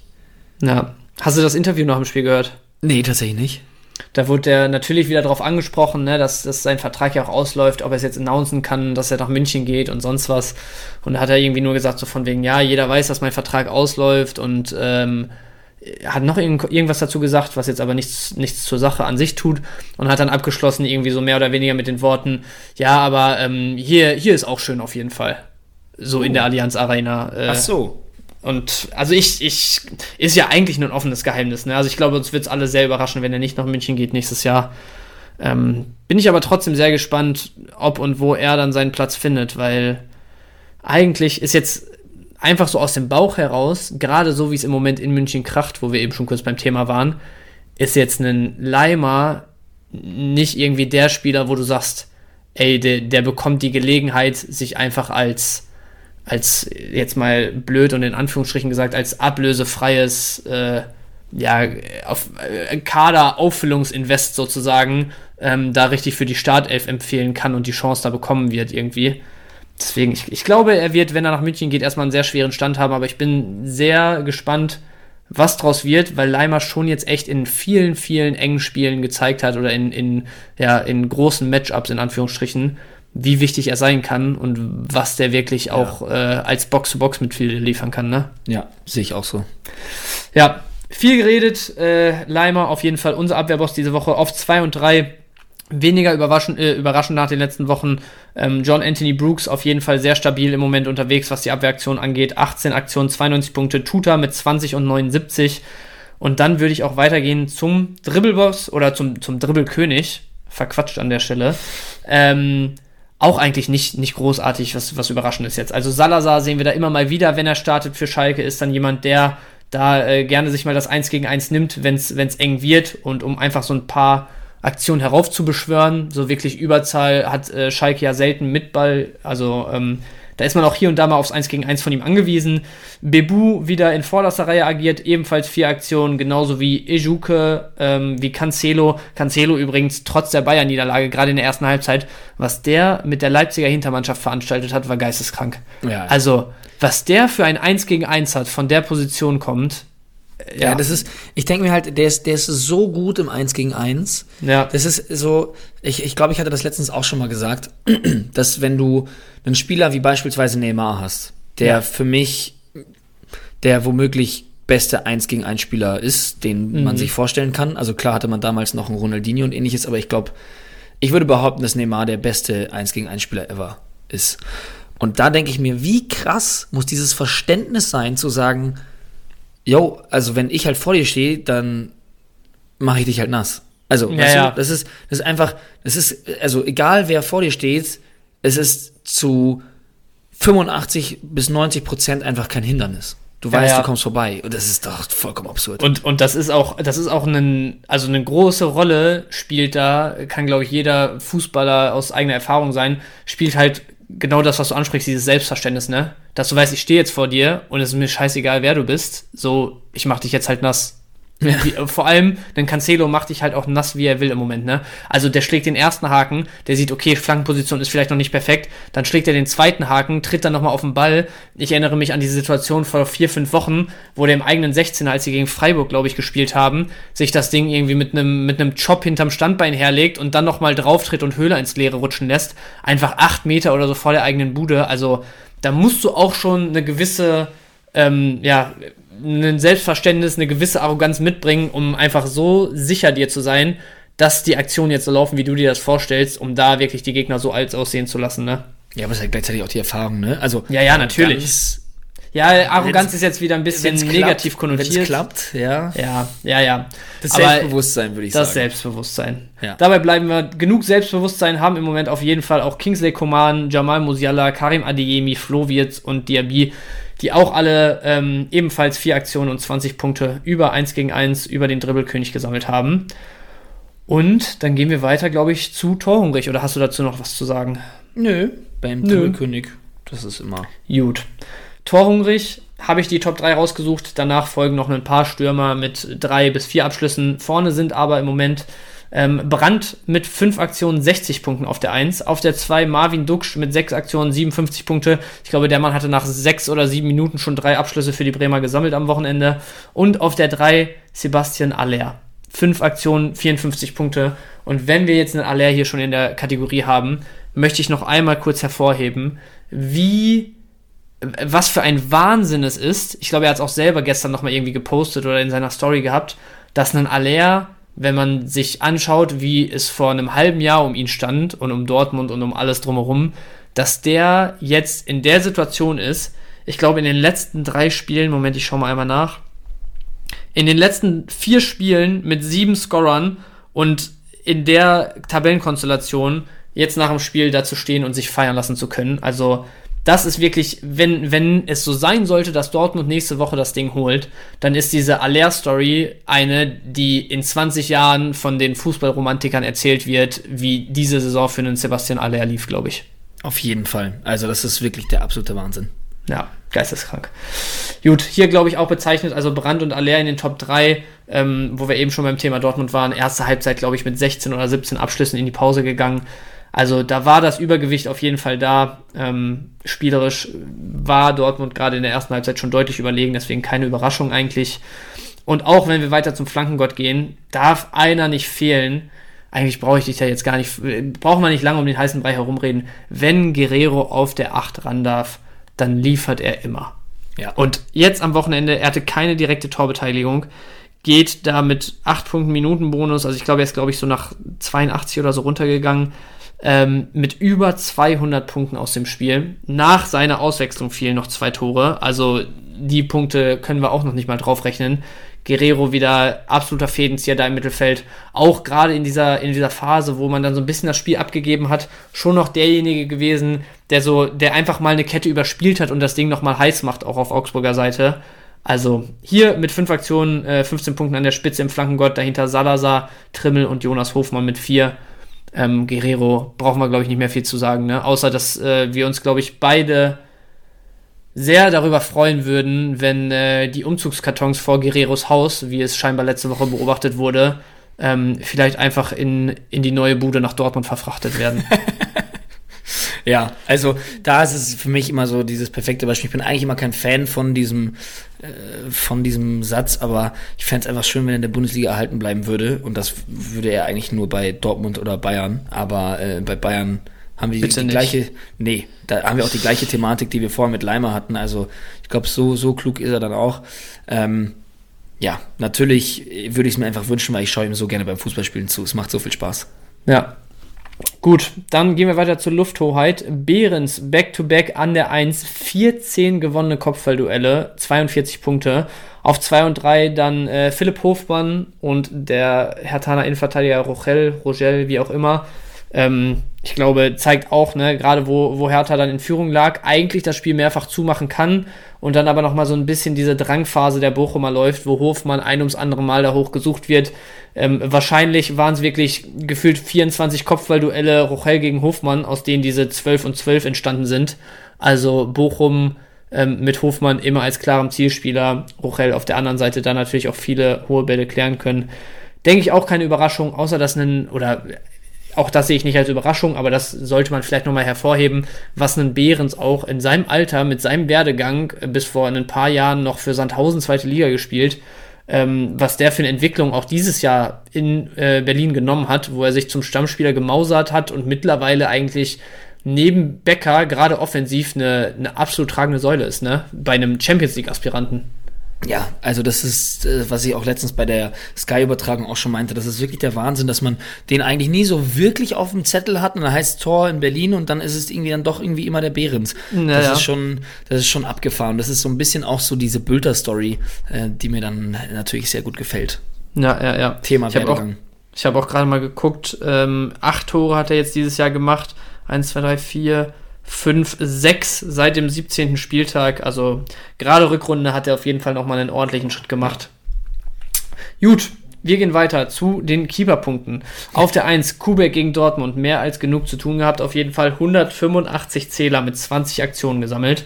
Ja. Hast du das Interview nach dem Spiel gehört? Nee, tatsächlich nicht. Da wurde er natürlich wieder darauf angesprochen, ne, dass, dass sein Vertrag ja auch ausläuft, ob er es jetzt announcen kann, dass er nach München geht und sonst was. Und da hat er irgendwie nur gesagt, so von wegen, ja, jeder weiß, dass mein Vertrag ausläuft und ähm, hat noch irgend, irgendwas dazu gesagt, was jetzt aber nichts, nichts zur Sache an sich tut und hat dann abgeschlossen, irgendwie so mehr oder weniger mit den Worten, ja, aber ähm, hier, hier ist auch schön auf jeden Fall. So oh. in der Allianz Arena. Äh, Ach so. Und also ich, ich, ist ja eigentlich nur ein offenes Geheimnis. Ne? Also ich glaube, uns wird es alle sehr überraschen, wenn er nicht nach München geht nächstes Jahr. Ähm, bin ich aber trotzdem sehr gespannt, ob und wo er dann seinen Platz findet, weil eigentlich ist jetzt einfach so aus dem Bauch heraus, gerade so wie es im Moment in München kracht, wo wir eben schon kurz beim Thema waren, ist jetzt ein Leimer nicht irgendwie der Spieler, wo du sagst, ey, der, der bekommt die Gelegenheit, sich einfach als als jetzt mal blöd und in Anführungsstrichen gesagt, als ablösefreies äh, ja, auf, äh, Kader-Auffüllungsinvest sozusagen ähm, da richtig für die Startelf empfehlen kann und die Chance da bekommen wird irgendwie. Deswegen, ich, ich glaube, er wird, wenn er nach München geht, erstmal einen sehr schweren Stand haben, aber ich bin sehr gespannt, was draus wird, weil Leimer schon jetzt echt in vielen, vielen engen Spielen gezeigt hat oder in, in, ja, in großen Matchups in Anführungsstrichen, wie wichtig er sein kann und was der wirklich ja. auch äh, als Box-to-Box mit viel liefern kann, ne? Ja, sehe ich auch so. Ja, viel geredet. Äh, Leimer auf jeden Fall unser Abwehrboss diese Woche auf 2 und 3. Weniger überraschend, äh, überraschend nach den letzten Wochen. Ähm, John Anthony Brooks auf jeden Fall sehr stabil im Moment unterwegs, was die Abwehraktion angeht. 18 Aktionen, 92 Punkte. Tuta mit 20 und 79. Und dann würde ich auch weitergehen zum Dribbleboss oder zum, zum Dribbelkönig. Verquatscht an der Stelle. Ähm, auch eigentlich nicht, nicht großartig was, was Überraschendes jetzt. Also Salazar sehen wir da immer mal wieder, wenn er startet für Schalke, ist dann jemand, der da äh, gerne sich mal das 1 gegen 1 nimmt, wenn es eng wird und um einfach so ein paar Aktionen heraufzubeschwören. So wirklich Überzahl hat äh, Schalke ja selten mit Ball. Also ähm, da ist man auch hier und da mal aufs 1 gegen 1 von ihm angewiesen. Bebu wieder in vorderster Reihe agiert, ebenfalls vier Aktionen, genauso wie Ejuke, ähm, wie Cancelo. Cancelo übrigens trotz der Bayern-Niederlage, gerade in der ersten Halbzeit, was der mit der Leipziger Hintermannschaft veranstaltet hat, war geisteskrank. Ja, Also, was der für ein 1 gegen 1 hat, von der Position kommt, ja. ja, das ist, ich denke mir halt, der ist, der ist so gut im 1 gegen 1. Ja. Das ist so, ich, ich glaube, ich hatte das letztens auch schon mal gesagt, dass wenn du einen Spieler wie beispielsweise Neymar hast, der ja. für mich der womöglich beste 1 gegen 1 Spieler ist, den mhm. man sich vorstellen kann. Also klar hatte man damals noch einen Ronaldinho und ähnliches, aber ich glaube, ich würde behaupten, dass Neymar der beste 1 gegen 1 Spieler ever ist. Und da denke ich mir, wie krass muss dieses Verständnis sein, zu sagen, yo, also wenn ich halt vor dir stehe, dann mache ich dich halt nass. Also, ja, weißt ja. du, das ist, das ist einfach, das ist, also egal wer vor dir steht, es ist zu 85 bis 90 Prozent einfach kein Hindernis. Du weißt, ja, du kommst vorbei. Und das ist doch vollkommen absurd. Und, und das ist auch, das ist auch ein, also eine große Rolle spielt da, kann, glaube ich, jeder Fußballer aus eigener Erfahrung sein, spielt halt genau das, was du ansprichst, dieses Selbstverständnis, ne? Dass du weißt, ich stehe jetzt vor dir und es ist mir scheißegal, wer du bist. So, ich mach dich jetzt halt nass. Ja. Die, vor allem, denn Cancelo macht dich halt auch nass, wie er will im Moment, ne? Also der schlägt den ersten Haken, der sieht, okay, Flankenposition ist vielleicht noch nicht perfekt, dann schlägt er den zweiten Haken, tritt dann nochmal auf den Ball. Ich erinnere mich an diese Situation vor vier, fünf Wochen, wo der im eigenen 16er, als sie gegen Freiburg, glaube ich, gespielt haben, sich das Ding irgendwie mit einem mit einem Chop hinterm Standbein herlegt und dann nochmal drauftritt und Höhler ins Leere rutschen lässt. Einfach acht Meter oder so vor der eigenen Bude. Also da musst du auch schon eine gewisse, ähm, ja, ein Selbstverständnis, eine gewisse Arroganz mitbringen, um einfach so sicher dir zu sein, dass die Aktionen jetzt so laufen, wie du dir das vorstellst, um da wirklich die Gegner so alt aussehen zu lassen, ne? Ja, aber es ist halt gleichzeitig auch die Erfahrung, ne? Also ja, ja, natürlich. Ja, Arroganz ist jetzt wieder ein bisschen negativ klappt, konnotiert. Wenn es klappt, ja. Ja, ja, ja. Das Aber Selbstbewusstsein, würde ich das sagen. Das Selbstbewusstsein. Ja. Dabei bleiben wir genug Selbstbewusstsein, haben im Moment auf jeden Fall auch Kingsley Coman, Jamal Musiala, Karim Adeyemi, Flo Wirtz und Diaby die auch alle ähm, ebenfalls vier Aktionen und 20 Punkte über 1 gegen 1 über den Dribbelkönig gesammelt haben. Und dann gehen wir weiter, glaube ich, zu Torhungrig. Oder hast du dazu noch was zu sagen? Nö, beim Dribbelkönig. Das ist immer. Gut. Torhungrig habe ich die Top 3 rausgesucht. Danach folgen noch ein paar Stürmer mit drei bis vier Abschlüssen. Vorne sind aber im Moment Ähm, Brandt mit 5 Aktionen 60 Punkten auf der 1. Auf der 2 Marvin Duksch mit 6 Aktionen 57 Punkte. Ich glaube, der Mann hatte nach 6 oder 7 Minuten schon drei Abschlüsse für die Bremer gesammelt am Wochenende. Und auf der 3 Sebastian Aller. 5 Aktionen, 54 Punkte. Und wenn wir jetzt einen Aller hier schon in der Kategorie haben, möchte ich noch einmal kurz hervorheben, wie was für ein Wahnsinn es ist. Ich glaube, er hat es auch selber gestern nochmal irgendwie gepostet oder in seiner Story gehabt, dass ein Aller wenn man sich anschaut, wie es vor einem halben Jahr um ihn stand und um Dortmund und um alles drumherum, dass der jetzt in der Situation ist, ich glaube in den letzten drei Spielen, Moment, ich schaue mal einmal nach, in den letzten vier Spielen mit sieben Scorern und in der Tabellenkonstellation jetzt nach dem Spiel da zu stehen und sich feiern lassen zu können. Also das ist wirklich, wenn, wenn es so sein sollte, dass Dortmund nächste Woche das Ding holt, dann ist diese Aller-Story eine, die in 20 Jahren von den Fußballromantikern erzählt wird, wie diese Saison für einen Sebastian Aller lief, glaube ich. Auf jeden Fall. Also das ist wirklich der absolute Wahnsinn. Ja, geisteskrank. Gut, hier glaube ich auch bezeichnet, also Brand und Aller in den Top 3, ähm, wo wir eben schon beim Thema Dortmund waren. Erste Halbzeit, glaube ich, mit 16 oder 17 Abschlüssen in die Pause gegangen. Also da war das Übergewicht auf jeden Fall da. Ähm, spielerisch war Dortmund gerade in der ersten Halbzeit schon deutlich überlegen, deswegen keine Überraschung eigentlich. Und auch wenn wir weiter zum Flankengott gehen, darf einer nicht fehlen. Eigentlich brauche ich dich ja jetzt gar nicht, braucht man nicht lange um den heißen Brei herumreden. Wenn Guerrero auf der 8 ran darf, dann liefert er immer. Ja. Und jetzt am Wochenende, er hatte keine direkte Torbeteiligung, geht da mit 8 Punkten Minutenbonus, also ich glaube, er ist, glaube ich, so nach 82 oder so runtergegangen ähm, mit über 200 Punkten aus dem Spiel. Nach seiner Auswechslung fielen noch zwei Tore, also die Punkte können wir auch noch nicht mal draufrechnen. Guerrero wieder absoluter Fädenzieher da im Mittelfeld. Auch gerade in dieser, in dieser Phase, wo man dann so ein bisschen das Spiel abgegeben hat, schon noch derjenige gewesen, der so, der einfach mal eine Kette überspielt hat und das Ding nochmal heiß macht, auch auf Augsburger Seite. Also hier mit fünf Aktionen, äh, 15 Punkten an der Spitze im Flankengott, dahinter Salazar, Trimmel und Jonas Hofmann mit vier. Ähm, Guerrero brauchen wir, glaube ich, nicht mehr viel zu sagen, ne? Außer, dass äh, wir uns, glaube ich, beide sehr darüber freuen würden, wenn äh, die Umzugskartons vor Guerreros Haus, wie es scheinbar letzte Woche beobachtet wurde, ähm, vielleicht einfach in, in die neue Bude nach Dortmund verfrachtet werden. Ja, also da ist es für mich immer so dieses perfekte Beispiel. Ich bin eigentlich immer kein Fan von diesem, äh, von diesem Satz, aber ich fände es einfach schön, wenn er in der Bundesliga erhalten bleiben würde. Und das würde er eigentlich nur bei Dortmund oder Bayern. Aber äh, bei Bayern haben wir die, die gleiche, nee, da haben wir auch die gleiche Thematik, die wir vorher mit Leimer hatten. Also ich glaube, so, so klug ist er dann auch. Ähm, ja, natürlich würde ich es mir einfach wünschen, weil ich schaue ihm so gerne beim Fußballspielen zu. Es macht so viel Spaß. Ja, Gut, dann gehen wir weiter zur Lufthoheit. Behrens back-to-back an der 1, 14 gewonnene Kopfballduelle, 42 Punkte. Auf 2 und 3 dann äh, Philipp Hofmann und der Hertaner Innenverteidiger Rogel, Rogel, wie auch immer. Ähm, ich glaube, zeigt auch, ne, gerade wo, wo Hertha dann in Führung lag, eigentlich das Spiel mehrfach zumachen kann und dann aber nochmal so ein bisschen diese Drangphase der Bochumer läuft, wo Hofmann ein ums andere Mal da hoch gesucht wird. Ähm, wahrscheinlich waren es wirklich gefühlt 24 Kopfballduelle Rochel gegen Hofmann, aus denen diese 12 und 12 entstanden sind. Also Bochum ähm, mit Hofmann immer als klarem Zielspieler, Rochel auf der anderen Seite dann natürlich auch viele hohe Bälle klären können. Denke ich auch keine Überraschung, außer dass ein, oder auch das sehe ich nicht als Überraschung, aber das sollte man vielleicht nochmal hervorheben, was ein Behrens auch in seinem Alter, mit seinem Werdegang äh, bis vor ein paar Jahren noch für Sandhausen zweite Liga gespielt, ähm, was der für eine Entwicklung auch dieses Jahr in äh, Berlin genommen hat, wo er sich zum Stammspieler gemausert hat und mittlerweile eigentlich neben Becker gerade offensiv eine, eine absolut tragende Säule ist, ne? Bei einem Champions League-Aspiranten. Ja, also das ist, äh, was ich auch letztens bei der Sky-Übertragung auch schon meinte, das ist wirklich der Wahnsinn, dass man den eigentlich nie so wirklich auf dem Zettel hat und dann heißt Tor in Berlin und dann ist es irgendwie dann doch irgendwie immer der Behrens. Naja. Das ist schon, das ist schon abgefahren. Das ist so ein bisschen auch so diese Bülter-Story, äh, die mir dann natürlich sehr gut gefällt. Ja, ja, ja. Thema ich Werdegang. ich habe auch gerade mal geguckt, ähm, acht Tore hat er jetzt dieses Jahr gemacht. Eins, zwei, drei, vier, 5-6 seit dem 17. Spieltag. Also gerade Rückrunde hat er auf jeden Fall nochmal einen ordentlichen Schritt gemacht. Gut, wir gehen weiter zu den Keeperpunkten. Auf der 1 Kubek gegen Dortmund. Mehr als genug zu tun gehabt. Auf jeden Fall 185 Zähler mit 20 Aktionen gesammelt.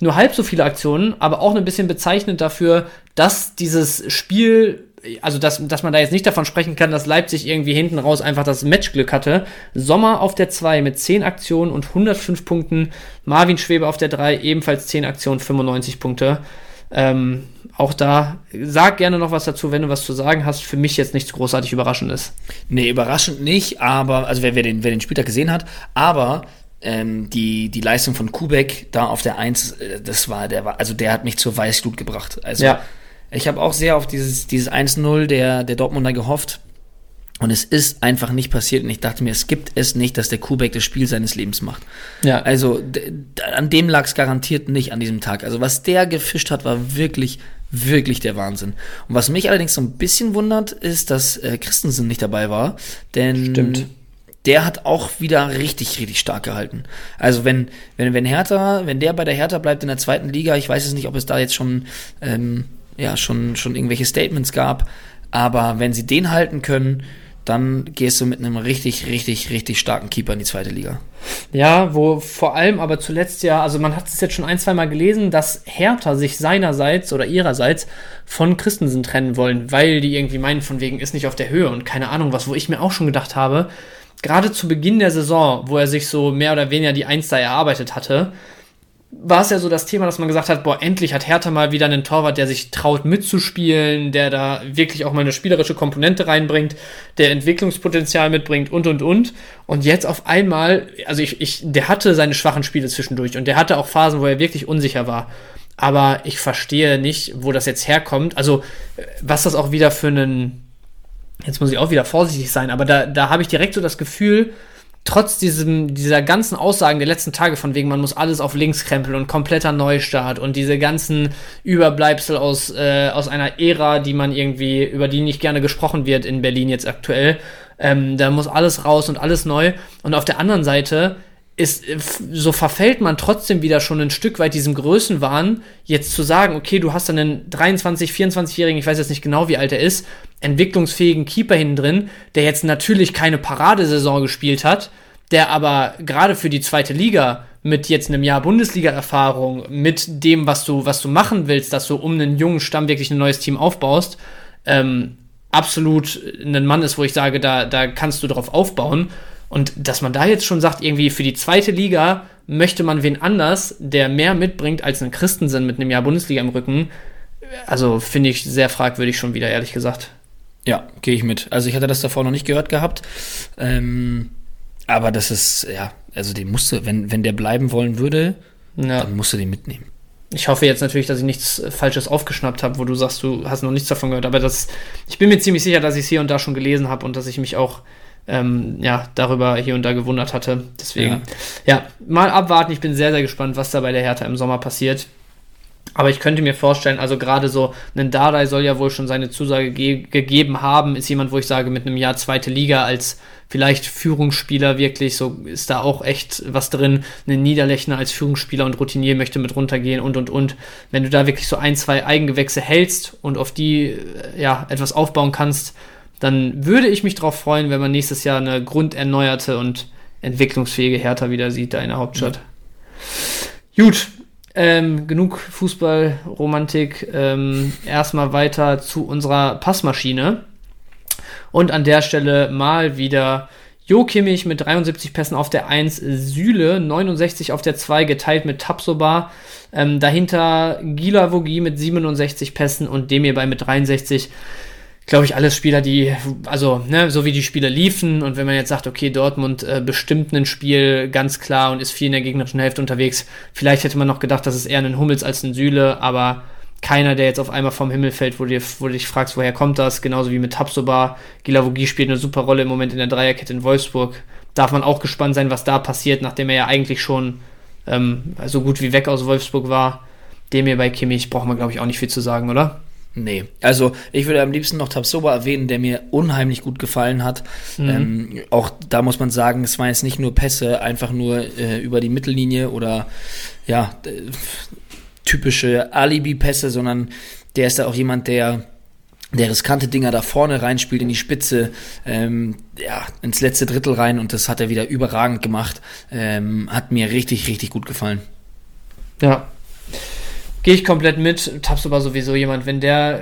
Nur halb so viele Aktionen, aber auch ein bisschen bezeichnend dafür, dass dieses Spiel also dass, dass man da jetzt nicht davon sprechen kann, dass Leipzig irgendwie hinten raus einfach das Matchglück hatte. Sommer auf der 2 mit 10 Aktionen und 105 Punkten. Marvin Schwebe auf der 3 ebenfalls 10 Aktionen, 95 Punkte. Ähm, auch da, sag gerne noch was dazu, wenn du was zu sagen hast. Für mich jetzt nichts großartig Überraschendes. Nee, überraschend nicht, aber, also wer, wer, den, wer den Spieltag gesehen hat, aber ähm, die, die Leistung von Kubek da auf der 1, äh, das war, der war, also der hat mich zur Weißglut gebracht. Also Ja. Ich habe auch sehr auf dieses, dieses 1-0 der, der Dortmunder gehofft. Und es ist einfach nicht passiert. Und ich dachte mir, es gibt es nicht, dass der Kubek das Spiel seines Lebens macht. Ja. Also an dem lag es garantiert nicht an diesem Tag. Also was der gefischt hat, war wirklich, wirklich der Wahnsinn. Und was mich allerdings so ein bisschen wundert, ist, dass äh, Christensen nicht dabei war. Denn Stimmt. der hat auch wieder richtig, richtig stark gehalten. Also wenn, wenn, wenn Hertha, wenn der bei der Hertha bleibt in der zweiten Liga, ich weiß es nicht, ob es da jetzt schon, ähm, ja, schon, schon irgendwelche Statements gab, aber wenn sie den halten können, dann gehst du mit einem richtig, richtig, richtig starken Keeper in die zweite Liga. Ja, wo vor allem aber zuletzt ja, also man hat es jetzt schon ein, zwei Mal gelesen, dass Hertha sich seinerseits oder ihrerseits von Christensen trennen wollen, weil die irgendwie meinen, von wegen ist nicht auf der Höhe und keine Ahnung was, wo ich mir auch schon gedacht habe, gerade zu Beginn der Saison, wo er sich so mehr oder weniger die Eins da erarbeitet hatte, war es ja so das Thema, dass man gesagt hat, boah, endlich hat Hertha mal wieder einen Torwart, der sich traut mitzuspielen, der da wirklich auch mal eine spielerische Komponente reinbringt, der Entwicklungspotenzial mitbringt und und und. Und jetzt auf einmal, also ich, ich, der hatte seine schwachen Spiele zwischendurch und der hatte auch Phasen, wo er wirklich unsicher war. Aber ich verstehe nicht, wo das jetzt herkommt. Also, was das auch wieder für einen, jetzt muss ich auch wieder vorsichtig sein, aber da, da habe ich direkt so das Gefühl, trotz diesem, dieser ganzen Aussagen der letzten Tage, von wegen, man muss alles auf links krempeln und kompletter Neustart und diese ganzen Überbleibsel aus, äh, aus einer Ära, die man irgendwie, über die nicht gerne gesprochen wird in Berlin jetzt aktuell, ähm, da muss alles raus und alles neu. Und auf der anderen Seite ist, so verfällt man trotzdem wieder schon ein Stück weit diesem Größenwahn, jetzt zu sagen, okay, du hast dann einen 23, 24-Jährigen, ich weiß jetzt nicht genau, wie alt er ist, entwicklungsfähigen Keeper hinten drin, der jetzt natürlich keine Paradesaison gespielt hat, der aber gerade für die zweite Liga mit jetzt einem Jahr Bundesliga-Erfahrung, mit dem, was du, was du machen willst, dass du um einen jungen Stamm wirklich ein neues Team aufbaust, ähm, absolut ein Mann ist, wo ich sage, da, da kannst du drauf aufbauen. Und dass man da jetzt schon sagt, irgendwie für die zweite Liga möchte man wen anders, der mehr mitbringt als einen Christensen mit einem Jahr Bundesliga im Rücken, also finde ich sehr fragwürdig schon wieder, ehrlich gesagt. Ja, gehe ich mit. Also ich hatte das davor noch nicht gehört gehabt. Ähm, aber das ist, ja, also den musste, wenn, wenn der bleiben wollen würde, Ja. dann musst du den mitnehmen. Ich hoffe jetzt natürlich, dass ich nichts Falsches aufgeschnappt habe, wo du sagst, du hast noch nichts davon gehört. Aber das, ich bin mir ziemlich sicher, dass ich es hier und da schon gelesen habe und dass ich mich auch ähm, ja, darüber hier und da gewundert hatte. Deswegen, ja. mal abwarten. Ich bin sehr, sehr gespannt, was da bei der Hertha im Sommer passiert. Aber ich könnte mir vorstellen, also gerade so, ein Dardai soll ja wohl schon seine Zusage ge gegeben haben, ist jemand, wo ich sage, mit einem Jahr zweite Liga als vielleicht Führungsspieler wirklich, so ist da auch echt was drin. Ein Niederlechner als Führungsspieler und Routinier möchte mit runtergehen und und und. Wenn du da wirklich so ein, zwei Eigengewächse hältst und auf die äh, ja etwas aufbauen kannst, dann würde ich mich darauf freuen, wenn man nächstes Jahr eine grunderneuerte und entwicklungsfähige Hertha wieder sieht da in der Hauptstadt. Gut, ähm, genug Fußballromantik. Ähm, erstmal weiter zu unserer Passmaschine. Und an der Stelle mal wieder Jo Kimmich mit 73 Pässen auf der 1, Süle 69 auf der 2, geteilt mit Tapsoba. Ähm, dahinter Gila Vogi mit 67 Pässen und Demir bei mit 63 glaube ich, alles Spieler, die, also, ne, so wie die Spiele liefen und wenn man jetzt sagt, okay, Dortmund äh, bestimmt ein Spiel ganz klar und ist viel in der gegnerischen Hälfte unterwegs, vielleicht hätte man noch gedacht, dass es eher ein Hummels als ein Süle, aber keiner, der jetzt auf einmal vom Himmel fällt, wo du, wo du dich fragst, woher kommt das, genauso wie mit Tapsoba. Gilavogi spielt eine super Rolle im Moment in der Dreierkette in Wolfsburg. Darf man auch gespannt sein, was da passiert, nachdem er ja eigentlich schon ähm, so gut wie weg aus Wolfsburg war. Dem hier bei Kimmich braucht man, glaube ich, auch nicht viel zu sagen, oder? Nee, also ich würde am liebsten noch Tabsoba erwähnen, der mir unheimlich gut gefallen hat. Mhm. Ähm, auch da muss man sagen, es waren jetzt nicht nur Pässe, einfach nur äh, über die Mittellinie oder ja, äh, typische Alibi-Pässe, sondern der ist da auch jemand, der der riskante Dinger da vorne reinspielt in die Spitze, ähm, ja, ins letzte Drittel rein und das hat er wieder überragend gemacht. Ähm, hat mir richtig, richtig gut gefallen. Ja. Gehe ich komplett mit. Tabsoba sowieso jemand, wenn der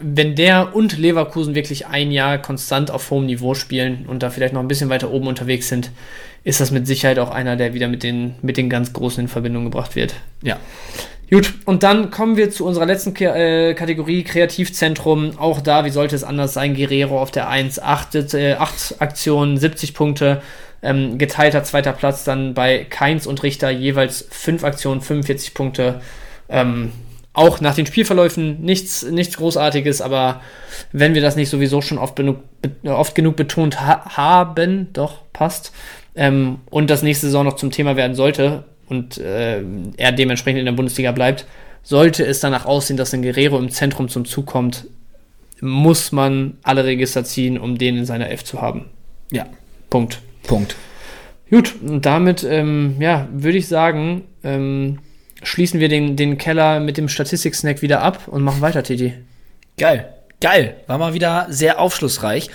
wenn der und Leverkusen wirklich ein Jahr konstant auf hohem Niveau spielen und da vielleicht noch ein bisschen weiter oben unterwegs sind, ist das mit Sicherheit auch einer, der wieder mit den, mit den ganz Großen in Verbindung gebracht wird. Ja. Gut, und dann kommen wir zu unserer letzten K äh, Kategorie, Kreativzentrum. Auch da, wie sollte es anders sein? Guerrero auf der 1, 8, äh, 8 Aktionen, 70 Punkte. Ähm, geteilter zweiter Platz dann bei Keins und Richter jeweils 5 Aktionen, 45 Punkte. Ähm, auch nach den Spielverläufen nichts, nichts Großartiges, aber wenn wir das nicht sowieso schon oft, genug, oft genug betont ha haben, doch, passt, ähm, und das nächste Saison noch zum Thema werden sollte und äh, er dementsprechend in der Bundesliga bleibt, sollte es danach aussehen, dass ein Guerrero im Zentrum zum Zug kommt, muss man alle Register ziehen, um den in seiner Elf zu haben. Ja. Punkt. Punkt. Gut, und damit, ähm, ja, würde ich sagen, ähm, schließen wir den, den Keller mit dem Statistik-Snack wieder ab und machen weiter, Titi. Geil. Geil. War mal wieder sehr aufschlussreich.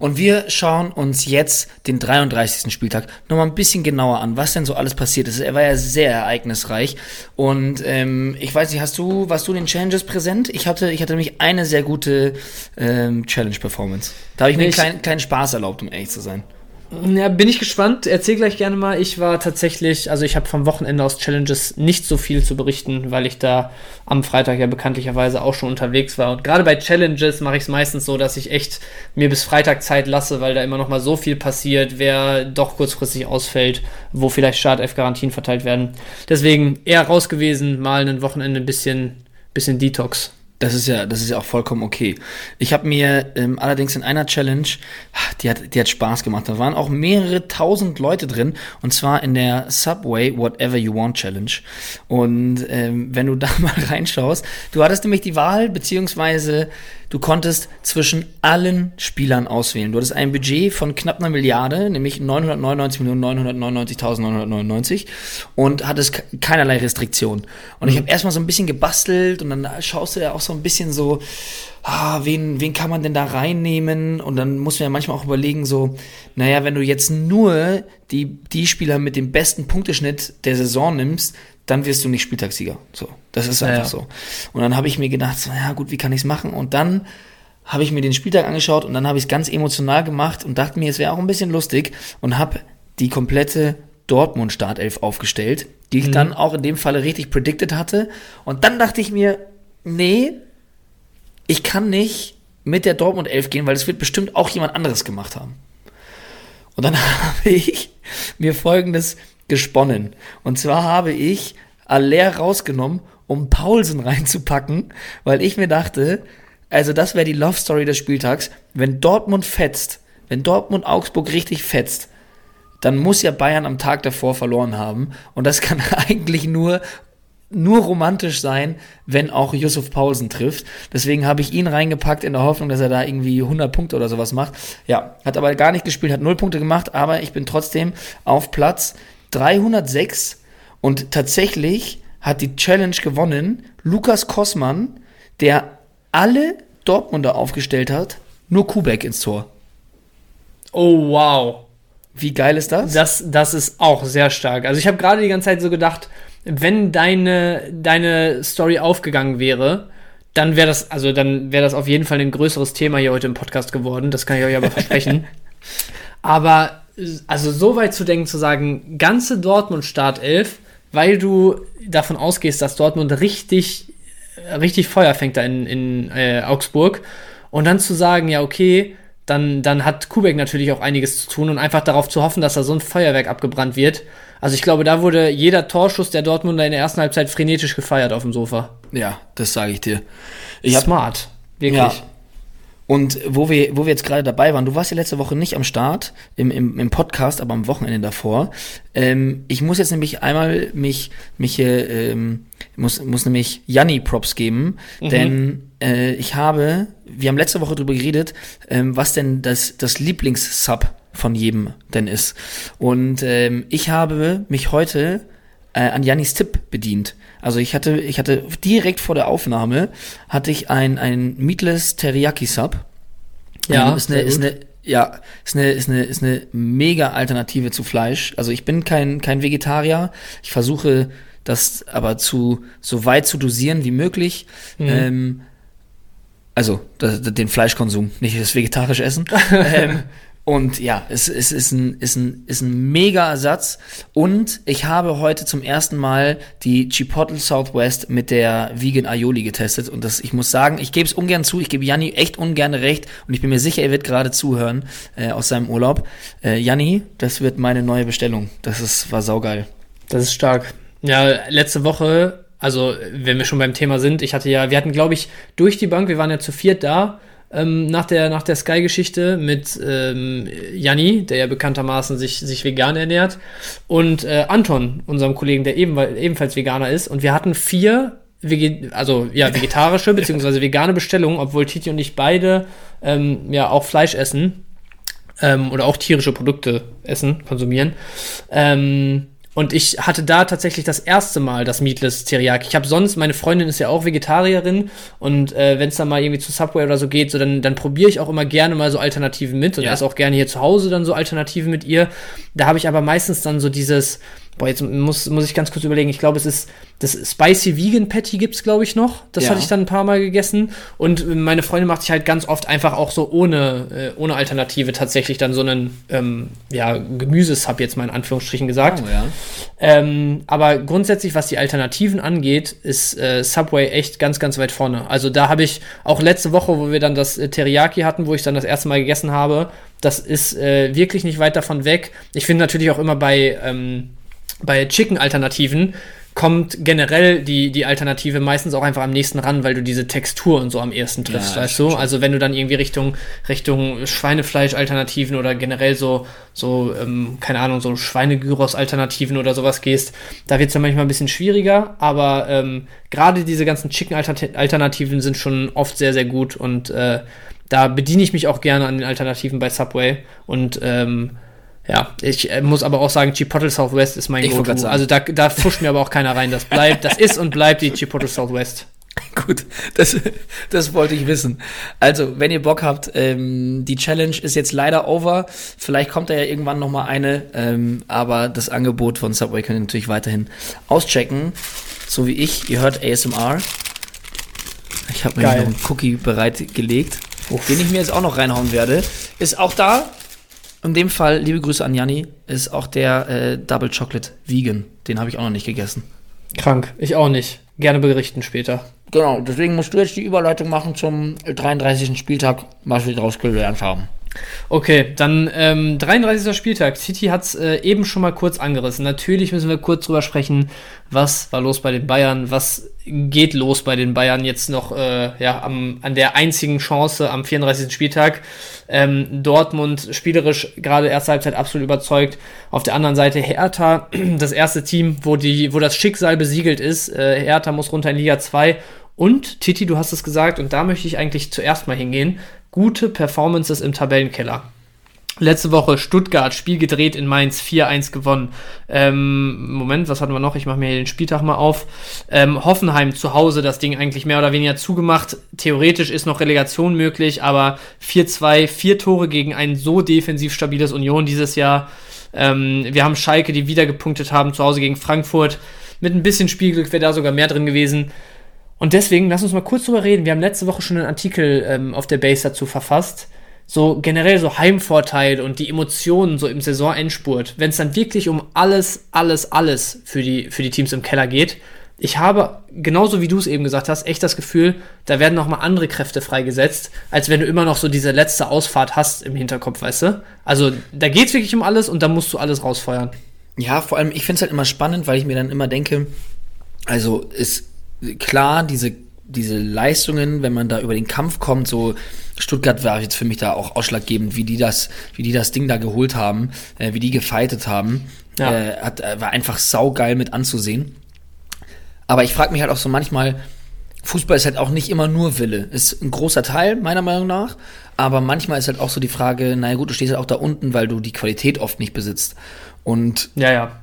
Und wir schauen uns jetzt den 33. Spieltag nochmal ein bisschen genauer an, was denn so alles passiert ist. Er war ja sehr ereignisreich. Und ähm, ich weiß nicht, hast du, warst du den Challenges präsent? Ich hatte, ich hatte nämlich eine sehr gute ähm, Challenge-Performance. Da habe ich mir einen kleinen, kleinen Spaß erlaubt, um ehrlich zu sein. Ja, bin ich gespannt. Erzähl gleich gerne mal. Ich war tatsächlich, also ich habe vom Wochenende aus Challenges nicht so viel zu berichten, weil ich da am Freitag ja bekanntlicherweise auch schon unterwegs war. Und gerade bei Challenges mache ich es meistens so, dass ich echt mir bis Freitag Zeit lasse, weil da immer noch mal so viel passiert, wer doch kurzfristig ausfällt, wo vielleicht Startelf-Garantien verteilt werden. Deswegen eher raus gewesen, mal ein Wochenende ein bisschen, bisschen Detox. Das ist ja, das ist ja auch vollkommen okay. Ich habe mir ähm, allerdings in einer Challenge, die hat, die hat Spaß gemacht. Da waren auch mehrere tausend Leute drin und zwar in der Subway Whatever You Want Challenge. Und ähm, wenn du da mal reinschaust, du hattest nämlich die Wahl beziehungsweise Du konntest zwischen allen Spielern auswählen. Du hattest ein Budget von knapp einer Milliarde, nämlich 999.999.999 und hattest keinerlei Restriktion. Und mhm. ich habe erstmal so ein bisschen gebastelt und dann schaust du ja auch so ein bisschen so, ah, wen, wen kann man denn da reinnehmen? Und dann muss man ja manchmal auch überlegen, so, naja, wenn du jetzt nur die, die Spieler mit dem besten Punkteschnitt der Saison nimmst, dann wirst du nicht Spieltagssieger. So, das ist einfach ja. so. Und dann habe ich mir gedacht, so, ja gut, wie kann ich es machen? Und dann habe ich mir den Spieltag angeschaut und dann habe ich es ganz emotional gemacht und dachte mir, es wäre auch ein bisschen lustig und habe die komplette Dortmund Startelf aufgestellt, die ich mhm. dann auch in dem Falle richtig predicted hatte. Und dann dachte ich mir, nee, ich kann nicht mit der Dortmund 11 gehen, weil es wird bestimmt auch jemand anderes gemacht haben. Und dann habe ich mir folgendes gesponnen. Und zwar habe ich Aller rausgenommen, um Paulsen reinzupacken, weil ich mir dachte, also das wäre die Love Story des Spieltags, wenn Dortmund fetzt, wenn Dortmund Augsburg richtig fetzt, dann muss ja Bayern am Tag davor verloren haben. Und das kann eigentlich nur nur romantisch sein, wenn auch Yusuf Paulsen trifft. Deswegen habe ich ihn reingepackt in der Hoffnung, dass er da irgendwie 100 Punkte oder sowas macht. Ja, hat aber gar nicht gespielt, hat null Punkte gemacht, aber ich bin trotzdem auf Platz 306 und tatsächlich hat die Challenge gewonnen Lukas Kossmann, der alle Dortmunder aufgestellt hat, nur Kubek ins Tor. Oh, wow. Wie geil ist das? Das, das ist auch sehr stark. Also ich habe gerade die ganze Zeit so gedacht, wenn deine, deine Story aufgegangen wäre, dann wäre das, also dann wäre das auf jeden Fall ein größeres Thema hier heute im Podcast geworden. Das kann ich euch aber versprechen. aber also so weit zu denken, zu sagen, ganze Dortmund Startelf, weil du davon ausgehst, dass Dortmund richtig, richtig Feuer fängt da in, in äh, Augsburg. Und dann zu sagen, ja, okay, dann, dann hat Kubek natürlich auch einiges zu tun und einfach darauf zu hoffen, dass da so ein Feuerwerk abgebrannt wird. Also ich glaube, da wurde jeder Torschuss der Dortmunder in der ersten Halbzeit frenetisch gefeiert auf dem Sofa. Ja, das sage ich dir. Ich Smart. Wirklich. Ja. Und wo wir, wo wir jetzt gerade dabei waren, du warst ja letzte Woche nicht am Start im, im, im Podcast, aber am Wochenende davor. Ähm, ich muss jetzt nämlich einmal mich, mich hier, ähm, muss, muss nämlich Janni Props geben, mhm. denn äh, ich habe, wir haben letzte Woche drüber geredet, ähm, was denn das, das Lieblingssub von jedem denn ist. Und ähm, ich habe mich heute äh, an Jannis Tipp bedient. Also ich hatte, ich hatte direkt vor der Aufnahme hatte ich ein, ein Meatless Teriyaki Sub. Ja, ähm, ist eine, ist eine, ja, ist eine, ist eine, ist eine mega Alternative zu Fleisch. Also ich bin kein, kein Vegetarier. Ich versuche das aber zu, so weit zu dosieren wie möglich. Mhm. Ähm, Also das, den Fleischkonsum, nicht das vegetarische Essen. ähm, und ja, es, es ist, ein, ist, ein, ist ein mega Ersatz. Und ich habe heute zum ersten Mal die Chipotle Southwest mit der Vegan Aioli getestet. Und das, ich muss sagen, ich gebe es ungern zu, ich gebe Janni echt ungern recht. Und ich bin mir sicher, er wird gerade zuhören äh, aus seinem Urlaub. Äh, Janni, das wird meine neue Bestellung. Das ist, war saugeil. Das ist stark. Ja, letzte Woche, also wenn wir schon beim Thema sind, ich hatte ja, wir hatten, glaube ich, durch die Bank, wir waren ja zu viert da ähm, nach der, nach der Sky-Geschichte mit ähm, Janni, der ja bekanntermaßen sich, sich vegan ernährt, und äh, Anton, unserem Kollegen, der eben, ebenfalls Veganer ist. Und wir hatten vier Veget also ja, vegetarische bzw. vegane Bestellungen, obwohl Titi und ich beide ähm, ja auch Fleisch essen ähm, oder auch tierische Produkte essen, konsumieren. Ähm, und ich hatte da tatsächlich das erste Mal das Meatless Teriyaki. Ich habe sonst, meine Freundin ist ja auch Vegetarierin und äh, wenn es dann mal irgendwie zu Subway oder so geht, so dann, dann probiere ich auch immer gerne mal so Alternativen mit und ja. esse auch gerne hier zu Hause dann so Alternativen mit ihr. Da habe ich aber meistens dann so dieses, boah, jetzt muss, muss ich ganz kurz überlegen, ich glaube, es ist das Spicy Vegan Patty gibt's glaube ich noch. Das ja. hatte ich dann ein paar Mal gegessen und meine Freundin macht sich halt ganz oft einfach auch so ohne äh, ohne Alternative tatsächlich dann so einen ähm, ja Gemüsesub jetzt mal in Anführungsstrichen gesagt. Oh, ja. ähm, aber grundsätzlich was die Alternativen angeht, ist äh, Subway echt ganz ganz weit vorne. Also da habe ich auch letzte Woche, wo wir dann das äh, Teriyaki hatten, wo ich dann das erste Mal gegessen habe, das ist äh, wirklich nicht weit davon weg. Ich finde natürlich auch immer bei ähm, bei Chicken-Alternativen kommt generell die, die Alternative meistens auch einfach am nächsten ran, weil du diese Textur und so am ersten triffst, ja, weißt du? Also wenn du dann irgendwie Richtung, Richtung Schweinefleisch-Alternativen oder generell so, so, ähm, keine Ahnung, so Schweinegyros-Alternativen oder sowas gehst, da wird es dann manchmal ein bisschen schwieriger, aber ähm, gerade diese ganzen Chicken-Alternativen sind schon oft sehr, sehr gut und äh, da bediene ich mich auch gerne an den Alternativen bei Subway und ähm, ja, ich äh, muss aber auch sagen, Chipotle Southwest ist mein Go-To. Also da, da fuscht mir aber auch keiner rein. Das bleibt, das ist und bleibt die Chipotle Southwest. Gut, das, das wollte ich wissen. Also, wenn ihr Bock habt, ähm, die Challenge ist jetzt leider over. Vielleicht kommt da ja irgendwann noch mal eine, ähm, aber das Angebot von Subway könnt ihr natürlich weiterhin auschecken. So wie ich. Ihr hört ASMR. Ich habe mir noch einen Cookie bereitgelegt, den ich mir jetzt auch noch reinhauen werde. Ist auch da in dem Fall, liebe Grüße an Janni, ist auch der äh, Double Chocolate Vegan. Den habe ich auch noch nicht gegessen. Krank, ich auch nicht. Gerne berichten später. Genau, deswegen musst du jetzt die Überleitung machen zum 33. Spieltag, was wir daraus gelernt haben. Okay, dann ähm, 33. Spieltag. City hat es äh, eben schon mal kurz angerissen. Natürlich müssen wir kurz drüber sprechen, was war los bei den Bayern, was geht los bei den Bayern jetzt noch äh, ja, am, an der einzigen Chance am 34. Spieltag. Ähm, Dortmund spielerisch gerade erste Halbzeit absolut überzeugt. Auf der anderen Seite Hertha, das erste Team, wo, die, wo das Schicksal besiegelt ist. Äh, Hertha muss runter in Liga 2 und Titi, du hast es gesagt, und da möchte ich eigentlich zuerst mal hingehen gute Performances im Tabellenkeller. Letzte Woche Stuttgart, Spiel gedreht in Mainz, 4-1 gewonnen. Ähm, Moment, was hatten wir noch? Ich mache mir hier den Spieltag mal auf. Ähm, Hoffenheim zu Hause, das Ding eigentlich mehr oder weniger zugemacht. Theoretisch ist noch Relegation möglich, aber 4-2, vier Tore gegen ein so defensiv stabiles Union dieses Jahr. Ähm, wir haben Schalke, die wieder gepunktet haben, zu Hause gegen Frankfurt. Mit ein bisschen Spielglück wäre da sogar mehr drin gewesen. Und deswegen, lass uns mal kurz drüber reden. Wir haben letzte Woche schon einen Artikel ähm, auf der Base dazu verfasst. So generell so Heimvorteil und die Emotionen so im Saisonendspurt. Wenn es dann wirklich um alles, alles, alles für die, für die Teams im Keller geht. Ich habe, genauso wie du es eben gesagt hast, echt das Gefühl, da werden nochmal andere Kräfte freigesetzt, als wenn du immer noch so diese letzte Ausfahrt hast im Hinterkopf, weißt du? Also da geht es wirklich um alles und da musst du alles rausfeuern. Ja, vor allem, ich finde es halt immer spannend, weil ich mir dann immer denke, also es klar, diese, diese Leistungen, wenn man da über den Kampf kommt, so Stuttgart war jetzt für mich da auch ausschlaggebend, wie die das, wie die das Ding da geholt haben, äh, wie die gefightet haben. Ja. Äh, hat, äh, war einfach saugeil mit anzusehen. Aber ich frage mich halt auch so manchmal, Fußball ist halt auch nicht immer nur Wille. Ist ein großer Teil, meiner Meinung nach. Aber manchmal ist halt auch so die Frage, naja gut, du stehst halt auch da unten, weil du die Qualität oft nicht besitzt. Und ja, ja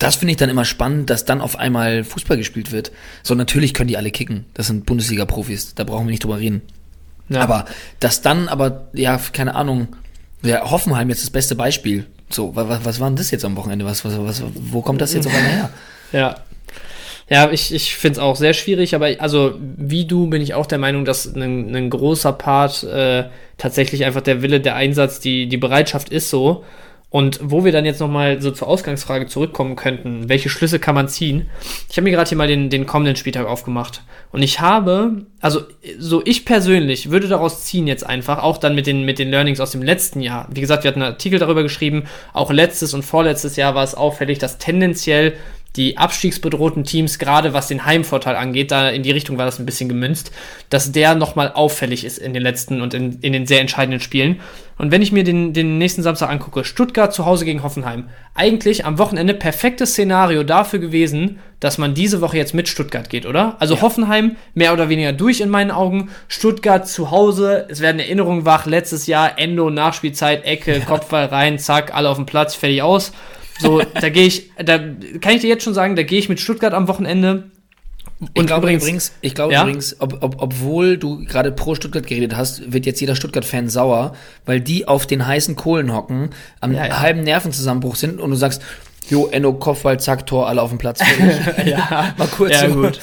das finde ich dann immer spannend, dass dann auf einmal Fußball gespielt wird. So, natürlich können die alle kicken. Das sind Bundesliga-Profis. Da brauchen wir nicht drüber reden. Ja. Aber, dass dann aber, ja, keine Ahnung, ja, Hoffenheim jetzt das beste Beispiel. So, was, was war denn das jetzt am Wochenende? Was, was, was, wo kommt das jetzt auf einmal her? Ja. Ja, ich, ich finde es auch sehr schwierig, aber also wie du bin ich auch der Meinung, dass ein, ein großer Part äh, tatsächlich einfach der Wille, der Einsatz, die, die Bereitschaft ist so. Und wo wir dann jetzt nochmal so zur Ausgangsfrage zurückkommen könnten, welche Schlüsse kann man ziehen? Ich habe mir gerade hier mal den, den kommenden Spieltag aufgemacht. Und ich habe, also so ich persönlich würde daraus ziehen jetzt einfach, auch dann mit den, mit den Learnings aus dem letzten Jahr. Wie gesagt, wir hatten einen Artikel darüber geschrieben, auch letztes und vorletztes Jahr war es auffällig, dass tendenziell die abstiegsbedrohten Teams, gerade was den Heimvorteil angeht, da in die Richtung war das ein bisschen gemünzt, dass der nochmal auffällig ist in den letzten und in, in den sehr entscheidenden Spielen. Und wenn ich mir den, den nächsten Samstag angucke, Stuttgart zu Hause gegen Hoffenheim, eigentlich am Wochenende perfektes Szenario dafür gewesen, dass man diese Woche jetzt mit Stuttgart geht, oder? Also ja. Hoffenheim mehr oder weniger durch in meinen Augen, Stuttgart zu Hause, es werden Erinnerungen wach, letztes Jahr Endo, Nachspielzeit, Ecke, ja. Kopfball rein, zack, alle auf dem Platz, fertig aus. So, da gehe ich, da kann ich dir jetzt schon sagen, da gehe ich mit Stuttgart am Wochenende. Und ich glaube übrigens, übrigens, ich glaube ja? übrigens, ob, ob, obwohl du gerade pro Stuttgart geredet hast, wird jetzt jeder Stuttgart-Fan sauer, weil die auf den heißen Kohlen hocken, am ja, ja. halben Nervenzusammenbruch sind und du sagst, Jo, Enno, Kopfball, zack, Tor, alle auf dem Platz. ja, mal kurz. Ja, so. gut.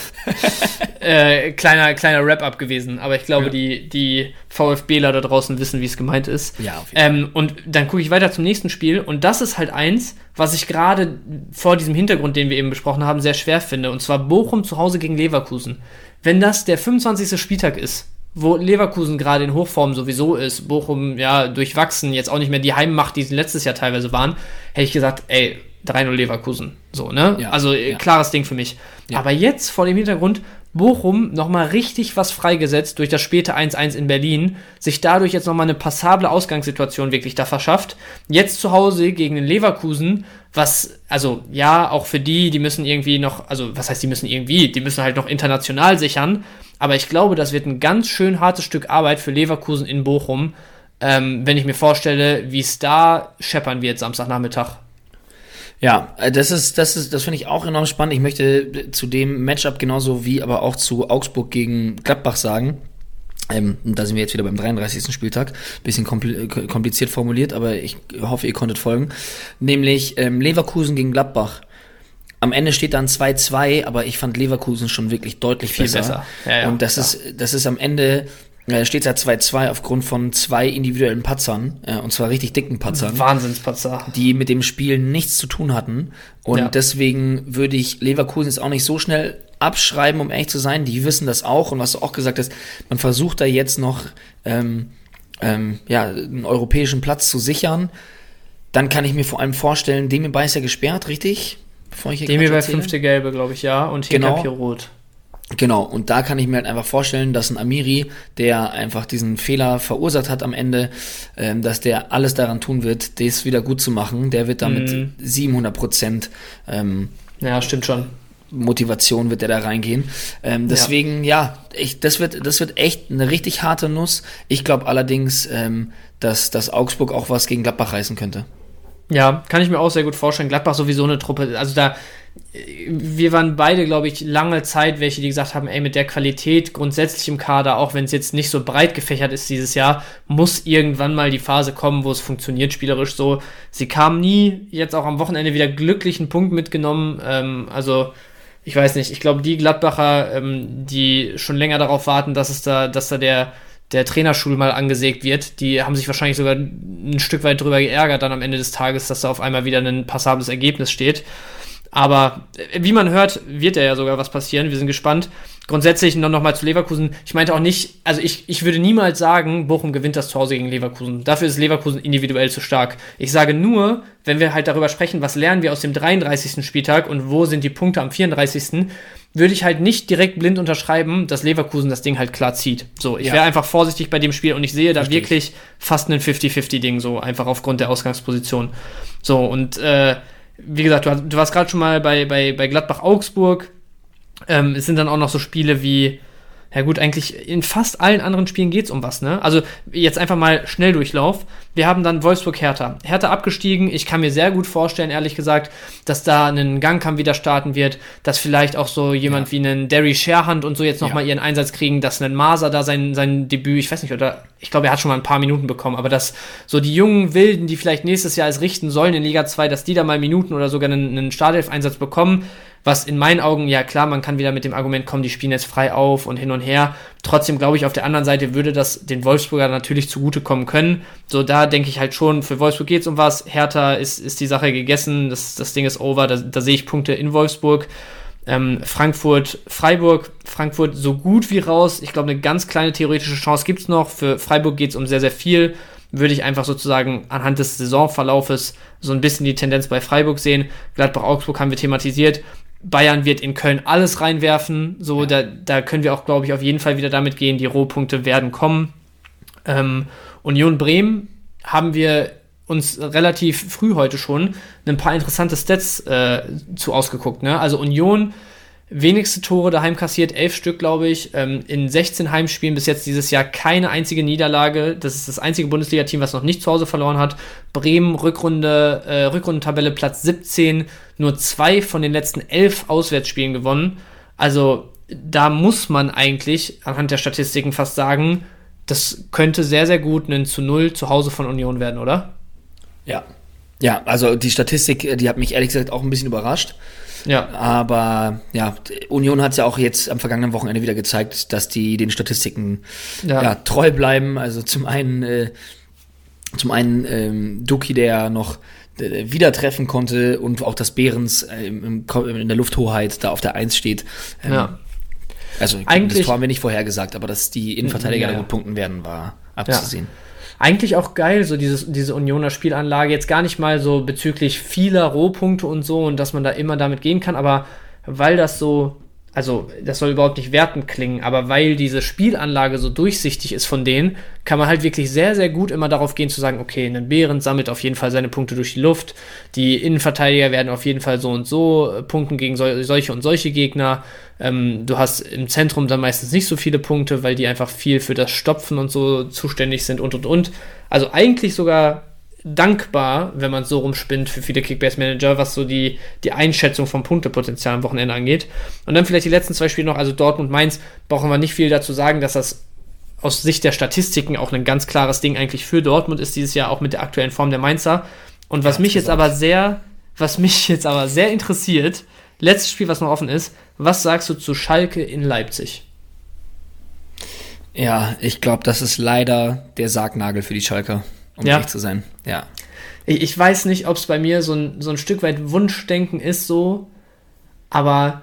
äh, kleiner kleiner Wrap-up gewesen, aber ich glaube, ja. die, die VfBler da draußen wissen, wie es gemeint ist. Ja, auf jeden Fall. Ähm, und dann gucke ich weiter zum nächsten Spiel und das ist halt eins, was ich gerade vor diesem Hintergrund, den wir eben besprochen haben, sehr schwer finde. Und zwar Bochum zu Hause gegen Leverkusen. Wenn das der 25. Spieltag ist, wo Leverkusen gerade in Hochform sowieso ist, Bochum ja durchwachsen, jetzt auch nicht mehr die Heimmacht, die sie letztes Jahr teilweise waren, hätte ich gesagt, ey, 3-0 Leverkusen. So, ne? Ja, also äh, ja. klares Ding für mich. Ja. Aber jetzt vor dem Hintergrund, Bochum nochmal richtig was freigesetzt durch das späte 1-1 in Berlin, sich dadurch jetzt nochmal eine passable Ausgangssituation wirklich da verschafft. Jetzt zu Hause gegen den Leverkusen, was, also ja, auch für die, die müssen irgendwie noch, also was heißt, die müssen irgendwie, die müssen halt noch international sichern. Aber ich glaube, das wird ein ganz schön hartes Stück Arbeit für Leverkusen in Bochum, ähm, wenn ich mir vorstelle, wie es da scheppern wird Samstagnachmittag. Ja, äh, das ist, das ist, das finde ich auch enorm spannend. Ich möchte zu dem Matchup genauso wie aber auch zu Augsburg gegen Gladbach sagen. Ähm, da sind wir jetzt wieder beim 33. Spieltag. Bisschen kompliziert formuliert, aber ich hoffe, ihr konntet folgen. Nämlich ähm, Leverkusen gegen Gladbach. Am Ende steht dann 2-2, aber ich fand Leverkusen schon wirklich deutlich Viel besser. besser. Ja, ja, und das klar. ist, das ist am Ende äh, steht seit 2-2 aufgrund von zwei individuellen Patzern, äh, und zwar richtig dicken Patzern. Wahnsinnspatzer. Die mit dem Spiel nichts zu tun hatten. Und ja. deswegen würde ich Leverkusen jetzt auch nicht so schnell abschreiben, um ehrlich zu sein. Die wissen das auch. Und was du auch gesagt hast, man versucht da jetzt noch ähm, ähm, ja, einen europäischen Platz zu sichern. Dann kann ich mir vor allem vorstellen, Demi ist ja gesperrt, richtig? Bevor ich hier Demi bei fünfte Gelbe, glaube ich, ja. Und Hinkapie genau. rot. Genau, und da kann ich mir halt einfach vorstellen, dass ein Amiri, der einfach diesen Fehler verursacht hat am Ende, ähm, dass der alles daran tun wird, das wieder gut zu machen. Der wird damit mhm. 700 Prozent. Ähm, ja, stimmt schon. Motivation wird der da reingehen. Ähm, deswegen, ja, ja ich, das, wird, das wird echt eine richtig harte Nuss. Ich glaube allerdings, ähm, dass, dass Augsburg auch was gegen Gladbach reißen könnte. Ja, kann ich mir auch sehr gut vorstellen. Gladbach sowieso eine Truppe. Also da wir waren beide, glaube ich, lange Zeit welche, die gesagt haben, ey, mit der Qualität grundsätzlich im Kader, auch wenn es jetzt nicht so breit gefächert ist dieses Jahr, muss irgendwann mal die Phase kommen, wo es funktioniert spielerisch so. Sie kam nie, jetzt auch am Wochenende wieder glücklichen Punkt mitgenommen. Ähm, also ich weiß nicht, ich glaube, die Gladbacher, ähm, die schon länger darauf warten, dass es da, dass da der der Trainerschul mal angesägt wird, die haben sich wahrscheinlich sogar ein Stück weit drüber geärgert dann am Ende des Tages, dass da auf einmal wieder ein passables Ergebnis steht. Aber äh, wie man hört, wird ja sogar was passieren. Wir sind gespannt. Grundsätzlich noch, noch mal zu Leverkusen. Ich meinte auch nicht, also ich, ich würde niemals sagen, Bochum gewinnt das zu Hause gegen Leverkusen. Dafür ist Leverkusen individuell zu stark. Ich sage nur, wenn wir halt darüber sprechen, was lernen wir aus dem 33. Spieltag und wo sind die Punkte am 34. würde ich halt nicht direkt blind unterschreiben, dass Leverkusen das Ding halt klar zieht. So, ich ja. wäre einfach vorsichtig bei dem Spiel und ich sehe da Richtig. wirklich fast ein 50-50-Ding, so einfach aufgrund der Ausgangsposition. So, und äh, wie gesagt, du, du warst gerade schon mal bei, bei, bei Gladbach-Augsburg. Ähm, es sind dann auch noch so Spiele wie, ja gut, eigentlich in fast allen anderen Spielen geht es um was, ne? Also jetzt einfach mal Schnelldurchlauf. Wir haben dann Wolfsburg-Hertha. Hertha abgestiegen. Ich kann mir sehr gut vorstellen, ehrlich gesagt, dass da ein Gangkampf wieder starten wird, dass vielleicht auch so jemand ja. wie einen Derry Sherhand und so jetzt nochmal ja. ihren Einsatz kriegen, dass ein Maser da sein, sein Debüt, ich weiß nicht, oder ich glaube, er hat schon mal ein paar Minuten bekommen, aber dass so die jungen Wilden, die vielleicht nächstes Jahr es richten sollen in Liga 2, dass die da mal Minuten oder sogar einen, einen Startelf-Einsatz bekommen, was in meinen Augen, ja klar, man kann wieder mit dem Argument kommen, die spielen jetzt frei auf und hin und her. Trotzdem glaube ich, auf der anderen Seite würde das den Wolfsburger natürlich zugutekommen können. So, da denke ich halt schon, für Wolfsburg geht es um was. Hertha ist, ist die Sache gegessen, das, das Ding ist over, da, da sehe ich Punkte in Wolfsburg. Ähm, Frankfurt, Freiburg, Frankfurt so gut wie raus. Ich glaube, eine ganz kleine theoretische Chance gibt es noch. Für Freiburg geht es um sehr, sehr viel. Würde ich einfach sozusagen anhand des Saisonverlaufes so ein bisschen die Tendenz bei Freiburg sehen. Gladbach-Augsburg haben wir thematisiert. Bayern wird in Köln alles reinwerfen. So, da, da können wir auch, glaube ich, auf jeden Fall wieder damit gehen. Die Rohpunkte werden kommen. Ähm, Union Bremen haben wir uns relativ früh heute schon ein paar interessante Stats äh, zu ausgeguckt. Ne? Also Union wenigste Tore daheim kassiert, elf Stück, glaube ich. Ähm, in 16 Heimspielen bis jetzt dieses Jahr keine einzige Niederlage. Das ist das einzige Bundesliga-Team, was noch nicht zu Hause verloren hat. Bremen, Rückrunde, äh, Rückrundentabelle Platz 17, nur zwei von den letzten elf Auswärtsspielen gewonnen. Also da muss man eigentlich anhand der Statistiken fast sagen, das könnte sehr, sehr gut ein zu Null zu Hause von Union werden, oder? Ja. Ja, also die Statistik, die hat mich ehrlich gesagt auch ein bisschen überrascht. Ja. Aber ja, Union hat es ja auch jetzt am vergangenen Wochenende wieder gezeigt, dass die den Statistiken ja. ja treu bleiben. Also zum einen, äh, zum einen ähm, Duki, der noch äh, wieder treffen konnte und auch das Behrens äh, im, in der Lufthoheit da auf der Eins steht. Ähm, ja. Also Eigentlich, das Tor haben wir nicht vorhergesagt, aber dass die Innenverteidiger ja, da gut punkten werden, war abzusehen. Ja eigentlich auch geil, so dieses, diese Unioner Spielanlage. Jetzt gar nicht mal so bezüglich vieler Rohpunkte und so und dass man da immer damit gehen kann, aber weil das so also das soll überhaupt nicht wertend klingen, aber weil diese Spielanlage so durchsichtig ist von denen, kann man halt wirklich sehr, sehr gut immer darauf gehen zu sagen, okay, ein Bären sammelt auf jeden Fall seine Punkte durch die Luft, die Innenverteidiger werden auf jeden Fall so und so äh, punkten gegen so, solche und solche Gegner. Ähm, du hast im Zentrum dann meistens nicht so viele Punkte, weil die einfach viel für das Stopfen und so zuständig sind und und und. Also eigentlich sogar dankbar, wenn man es so rumspinnt für viele Kickbase-Manager, was so die, die Einschätzung vom Punktepotenzial am Wochenende angeht. Und dann vielleicht die letzten zwei Spiele noch, also Dortmund Mainz, brauchen wir nicht viel dazu sagen, dass das aus Sicht der Statistiken auch ein ganz klares Ding eigentlich für Dortmund ist dieses Jahr auch mit der aktuellen Form der Mainzer. Und was ja, mich jetzt aber sehr, was mich jetzt aber sehr interessiert, letztes Spiel, was noch offen ist, was sagst du zu Schalke in Leipzig? Ja, ich glaube, das ist leider der Sargnagel für die Schalker um ja. ehrlich zu sein. Ja. Ich, ich weiß nicht, ob es bei mir so ein, so ein Stück weit Wunschdenken ist, so, aber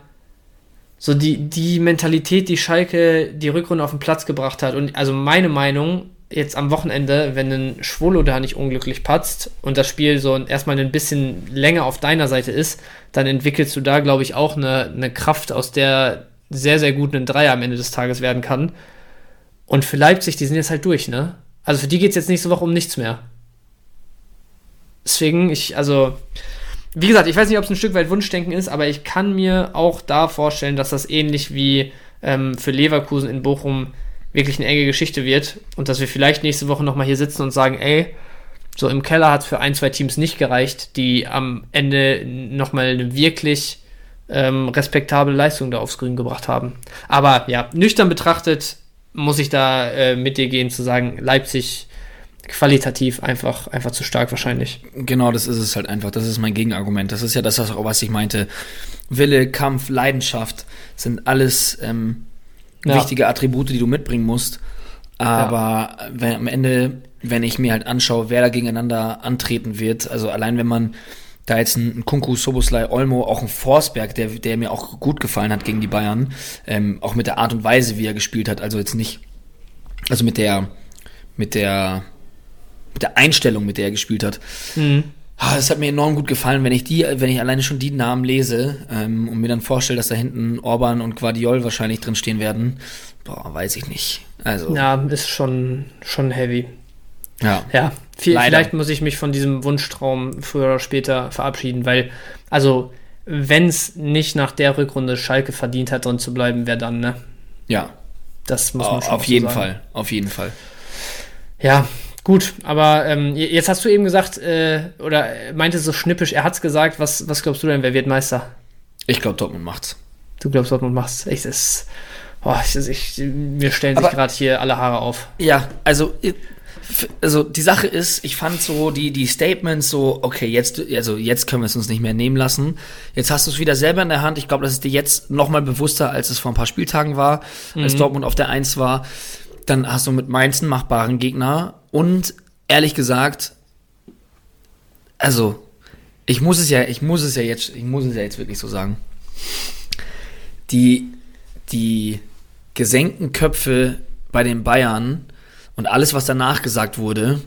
so die, die Mentalität, die Schalke die Rückrunde auf den Platz gebracht hat, und also meine Meinung, jetzt am Wochenende, wenn ein Schwolo da nicht unglücklich patzt und das Spiel so erstmal ein bisschen länger auf deiner Seite ist, dann entwickelst du da, glaube ich, auch eine, eine Kraft, aus der sehr, sehr gut ein Dreier am Ende des Tages werden kann. Und für Leipzig, die sind jetzt halt durch, ne? Also für die geht es jetzt nächste Woche um nichts mehr. Deswegen, ich, also, wie gesagt, ich weiß nicht, ob es ein Stück weit Wunschdenken ist, aber ich kann mir auch da vorstellen, dass das ähnlich wie ähm, für Leverkusen in Bochum wirklich eine enge Geschichte wird und dass wir vielleicht nächste Woche nochmal hier sitzen und sagen, ey, so im Keller hat es für ein, zwei Teams nicht gereicht, die am Ende nochmal eine wirklich ähm, respektable Leistung da aufs Grün gebracht haben. Aber ja, nüchtern betrachtet muss ich da äh, mit dir gehen, zu sagen, Leipzig qualitativ einfach, einfach zu stark wahrscheinlich. Genau, das ist es halt einfach. Das ist mein Gegenargument. Das ist ja das, was ich meinte. Wille, Kampf, Leidenschaft sind alles ähm, ja. wichtige Attribute, die du mitbringen musst. Aber ja. wenn, am Ende, wenn ich mir halt anschaue, wer da gegeneinander antreten wird, also allein wenn man da jetzt ein, Kunku, Soboslai, Olmo, auch ein Forsberg, der, der mir auch gut gefallen hat gegen die Bayern, ähm, auch mit der Art und Weise, wie er gespielt hat, also jetzt nicht, also mit der, mit der, mit der Einstellung, mit der er gespielt hat. Mhm. Ah, das hat mir enorm gut gefallen, wenn ich die, wenn ich alleine schon die Namen lese ähm, und mir dann vorstelle, dass da hinten Orban und Guardiol wahrscheinlich drin stehen werden. Boah, weiß ich nicht. Also. Ja, ist schon, schon heavy. Ja. Ja, viel, vielleicht muss ich mich von diesem Wunschtraum früher oder später verabschieden, weil, also, wenn es nicht nach der Rückrunde Schalke verdient hat, drin zu bleiben, wer dann, ne? Ja. Das muss man schon Auf jeden sagen. Fall, auf jeden Fall. Ja, gut, aber ähm, jetzt hast du eben gesagt, äh, oder meinte so schnippisch, er hat's gesagt, was, was glaubst du denn, wer wird Meister? Ich glaube, Dortmund macht's. Du glaubst, Dortmund macht's. Echt, ist Oh, ich, ich, mir stellen sich Aber- gerade hier alle Haare auf. Ja, also, also die Sache ist, ich fand so die, die Statements so, okay, jetzt, also jetzt können wir es uns nicht mehr nehmen lassen. Jetzt hast du es wieder selber in der Hand. Ich glaube, das ist dir jetzt noch mal bewusster, als es vor ein paar Spieltagen war, als Dortmund auf der Eins war. Dann hast du mit Mainz einen machbaren Gegner. Und ehrlich gesagt, also, ich muss es ja, ich muss es ja jetzt, ich muss es ja jetzt wirklich so sagen. Die, die gesenkten Köpfe bei den Bayern und alles, was danach gesagt wurde,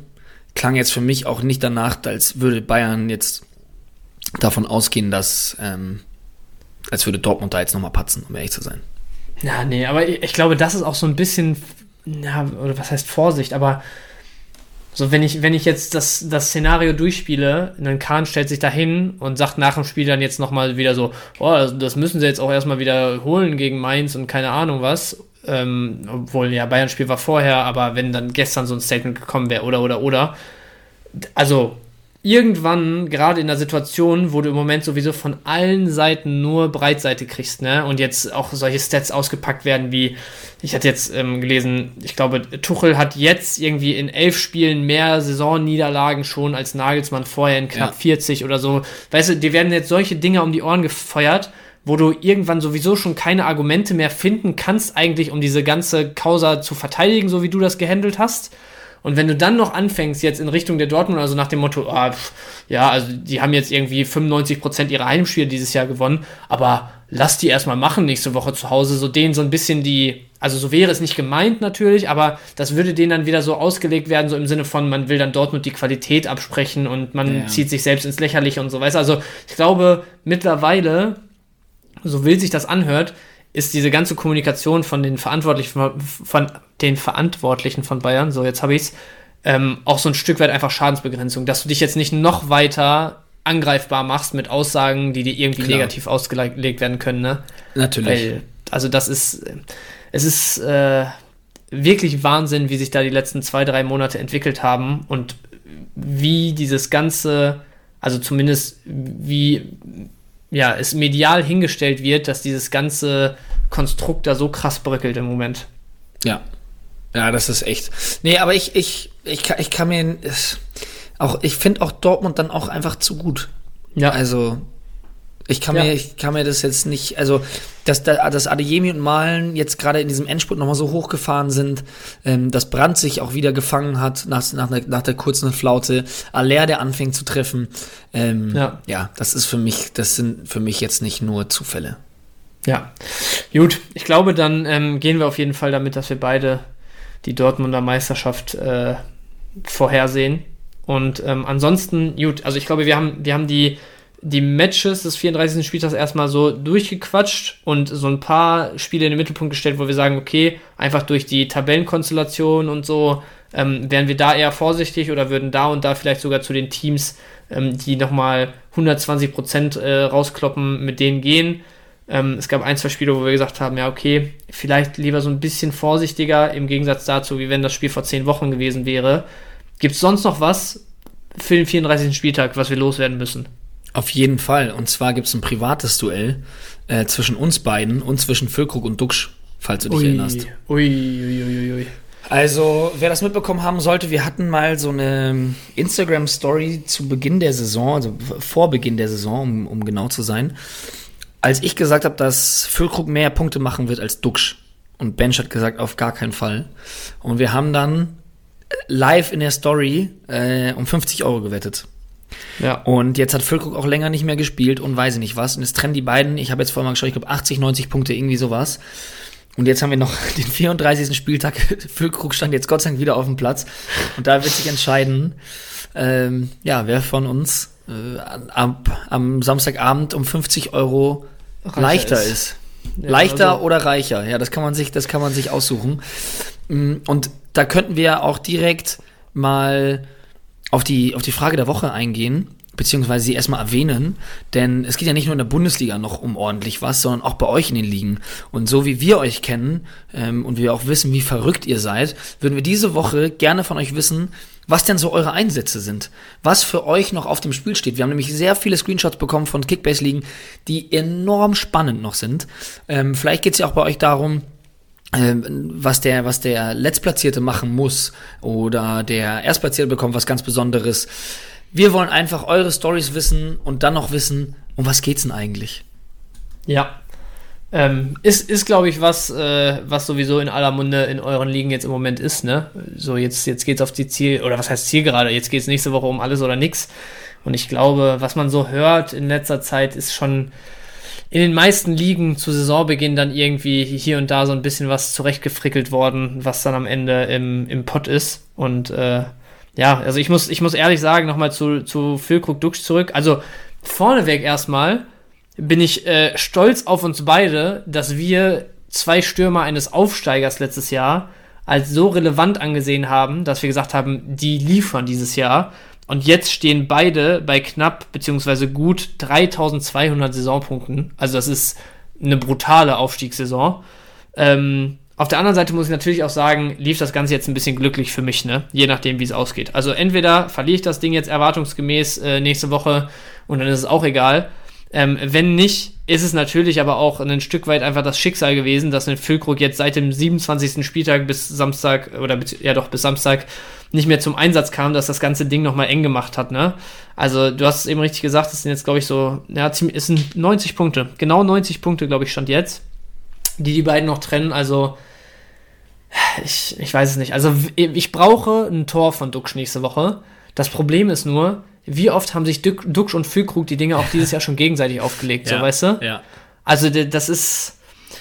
klang jetzt für mich auch nicht danach, als würde Bayern jetzt davon ausgehen, dass, ähm, als würde Dortmund da jetzt nochmal patzen, um ehrlich zu sein. Ja, nee, aber ich, ich glaube, das ist auch so ein bisschen, ja, oder was heißt Vorsicht, aber so, wenn ich, wenn ich jetzt das, das Szenario durchspiele, dann Kahn stellt sich da hin und sagt nach dem Spiel dann jetzt nochmal wieder so, oh, das, das müssen sie jetzt auch erstmal wieder holen gegen Mainz und keine Ahnung was. Ähm, obwohl, ja, Bayern-Spiel war vorher, aber wenn dann gestern so ein Statement gekommen wäre, oder, oder, oder. Also, irgendwann, gerade in der Situation, wo du im Moment sowieso von allen Seiten nur Breitseite kriegst, ne? Und jetzt auch solche Stats ausgepackt werden wie, ich hatte jetzt ähm, gelesen, ich glaube, Tuchel hat jetzt irgendwie in elf Spielen mehr Saisonniederlagen schon als Nagelsmann vorher in knapp Ja. 40 oder so. Weißt du, dir werden jetzt solche Dinge um die Ohren gefeuert, wo du irgendwann sowieso schon keine Argumente mehr finden kannst, eigentlich, um diese ganze Causa zu verteidigen, so wie du das gehandelt hast. Und wenn du dann noch anfängst, jetzt in Richtung der Dortmund, also nach dem Motto, ah, pff, ja, also die haben jetzt irgendwie 95% ihrer Heimspiele dieses Jahr gewonnen, aber lass die erstmal machen nächste Woche zu Hause, so denen so ein bisschen die, also so wäre es nicht gemeint natürlich, aber das würde denen dann wieder so ausgelegt werden, so im Sinne von, man will dann Dortmund die Qualität absprechen und man Ja. zieht sich selbst ins Lächerliche und so weiter. Also ich glaube, mittlerweile so wild sich das anhört, ist diese ganze Kommunikation von den Verantwortlichen von, von den Verantwortlichen von Bayern, so jetzt habe ich's, ähm, auch so ein Stück weit einfach Schadensbegrenzung, dass du dich jetzt nicht noch weiter angreifbar machst mit Aussagen, die dir irgendwie Klar. negativ ausgelegt werden können, ne? Natürlich. Weil, also das ist, es ist äh, wirklich Wahnsinn, wie sich da die letzten zwei, drei Monate entwickelt haben und wie dieses ganze, also zumindest wie ja, es medial hingestellt wird, dass dieses ganze Konstrukt da so krass bröckelt im Moment. Ja. Ja, das ist echt. Nee, aber ich, ich, ich, kann, ich kann mir auch, ich finde auch Dortmund dann auch einfach zu gut. Ja, Also, ich kann Ja. mir, ich kann mir das jetzt nicht, also, dass, da- dass Adeyemi und Malen jetzt gerade in diesem Endspurt nochmal so hochgefahren sind, ähm, dass Brandt sich auch wieder gefangen hat nach, nach, der, nach der kurzen Flaute, Aller, der anfängt zu treffen. Ähm, Ja. ja, das ist für mich, das sind für mich jetzt nicht nur Zufälle. ja. Gut, ich glaube, dann ähm, gehen wir auf jeden Fall damit, dass wir beide die Dortmunder Meisterschaft äh, vorhersehen. Und ähm, ansonsten, gut, also ich glaube, wir haben, wir haben die, die Matches des 34. Spieltags erstmal so durchgequatscht und so ein paar Spiele in den Mittelpunkt gestellt, wo wir sagen, okay, einfach durch die Tabellenkonstellation und so ähm, wären wir da eher vorsichtig oder würden da und da vielleicht sogar zu den Teams, ähm, die nochmal 120 Prozent äh, rauskloppen, mit denen gehen. Ähm, es gab ein, zwei Spiele, wo wir gesagt haben, ja, okay, vielleicht lieber so ein bisschen vorsichtiger, im Gegensatz dazu, wie wenn das Spiel vor zehn Wochen gewesen wäre. Gibt es sonst noch was für den 34. Spieltag, was wir loswerden müssen? Auf jeden Fall. Und zwar gibt es ein privates Duell äh, zwischen uns beiden und zwischen Füllkrug und Duxch, falls du dich erinnerst. ui, ui, ui, ui. Also, wer das mitbekommen haben sollte, wir hatten mal so eine Instagram-Story zu Beginn der Saison, also vor Beginn der Saison, um, um genau zu sein, als ich gesagt habe, dass Füllkrug mehr Punkte machen wird als Duxch. Und Bench hat gesagt, auf gar keinen Fall. Und wir haben dann live in der Story äh, um 50 Euro gewettet. Ja. Und jetzt hat Füllkrug auch länger nicht mehr gespielt und weiß ich nicht was. Und jetzt trennen die beiden, ich habe jetzt vorhin mal geschaut, ich glaube 80, 90 Punkte, irgendwie sowas. Und jetzt haben wir noch den 34. Spieltag. Füllkrug stand jetzt Gott sei Dank wieder auf dem Platz. Und da wird sich entscheiden, ähm, ja, wer von uns äh, ab, am Samstagabend um 50 Euro Reicher leichter ist. ist. Ja, leichter also- oder reicher. Ja, das kann man sich, das kann man sich aussuchen. Mm, Und da könnten wir auch direkt mal auf die, auf die Frage der Woche eingehen, beziehungsweise sie erstmal erwähnen, denn es geht ja nicht nur in der Bundesliga noch um ordentlich was, sondern auch bei euch in den Ligen. Und so wie wir euch kennen ähm, und wir auch wissen, wie verrückt ihr seid, würden wir diese Woche gerne von euch wissen, was denn so eure Einsätze sind, was für euch noch auf dem Spiel steht. Wir haben nämlich sehr viele Screenshots bekommen von Kickbase-Ligen, die enorm spannend noch sind. Ähm, vielleicht geht es ja auch bei euch darum, was der, was der Letztplatzierte machen muss oder der Erstplatzierte bekommt was ganz Besonderes. Wir wollen einfach eure Stories wissen und dann noch wissen, um was geht's denn eigentlich? Ja. Ähm, ist, ist glaube ich, was, äh, was sowieso in aller Munde in euren Ligen jetzt im Moment ist, ne? So, jetzt, jetzt geht's auf die Ziel, oder was heißt Ziel gerade? Jetzt geht's nächste Woche um alles oder nix. Und ich glaube, was man so hört in letzter Zeit, ist schon in den meisten Ligen zu Saisonbeginn dann irgendwie hier und da so ein bisschen was zurechtgefrickelt worden, was dann am Ende im, im Pott ist. Und äh, ja, also ich muss, ich muss ehrlich sagen, nochmal zu, zu Füllkrug Dux zurück. Also vorneweg erstmal bin ich äh, stolz auf uns beide, dass wir zwei Stürmer eines Aufsteigers letztes Jahr als so relevant angesehen haben, dass wir gesagt haben, die liefern dieses Jahr. Und jetzt stehen beide bei knapp beziehungsweise gut 3200 Saisonpunkten. Also das ist eine brutale Aufstiegssaison. Ähm, auf der anderen Seite muss ich natürlich auch sagen, lief das Ganze jetzt ein bisschen glücklich für mich, ne? Je nachdem, wie es ausgeht. Also entweder verliere ich das Ding jetzt erwartungsgemäß äh, nächste Woche und dann ist es auch egal. Ähm, wenn nicht, ist es natürlich aber auch ein Stück weit einfach das Schicksal gewesen, dass ein Füllkrug jetzt seit dem 27. Spieltag bis Samstag oder ja doch bis Samstag nicht mehr zum Einsatz kam, dass das ganze Ding nochmal eng gemacht hat, ne? Also, du hast es eben richtig gesagt, es sind jetzt, glaube ich, so, ja, es sind 90 Punkte. Genau 90 Punkte, glaube ich, stand jetzt, die die beiden noch trennen. Also, ich, ich weiß es nicht. Also, ich brauche ein Tor von Duxch nächste Woche. Das Problem ist nur, wie oft haben sich Duxch und Füllkrug die Dinge auch dieses Jahr schon gegenseitig aufgelegt, ja, so weißt du? Ja. Also das ist,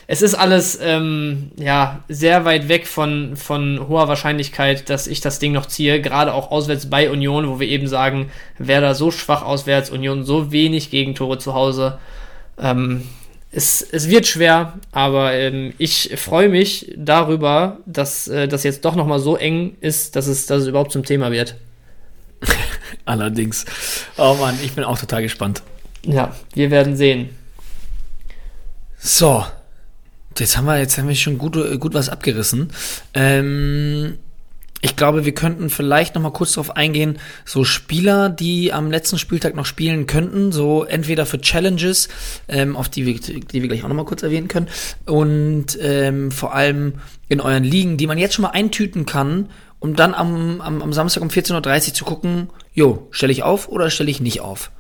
es ist alles ähm, ja sehr weit weg von, von hoher Wahrscheinlichkeit, dass ich das Ding noch ziehe, gerade auch auswärts bei Union, wo wir eben sagen, wer da so schwach auswärts, Union so wenig Gegentore zu Hause. Ähm, es, es wird schwer, aber ähm, ich freue mich darüber, dass äh, das jetzt doch nochmal so eng ist, dass es, dass es überhaupt zum Thema wird. Allerdings. Oh Mann, ich bin auch total gespannt. Ja, wir werden sehen. So. Jetzt haben wir, jetzt haben wir schon gut, gut was abgerissen. Ähm, ich glaube, wir könnten vielleicht noch mal kurz darauf eingehen, so Spieler, die am letzten Spieltag noch spielen könnten, so entweder für Challenges, ähm, auf die wir, die wir gleich auch noch mal kurz erwähnen können, und ähm, vor allem in euren Ligen, die man jetzt schon mal eintüten kann, um dann am, am, am Samstag um 14.30 Uhr zu gucken, jo, stelle ich auf oder stelle ich nicht auf?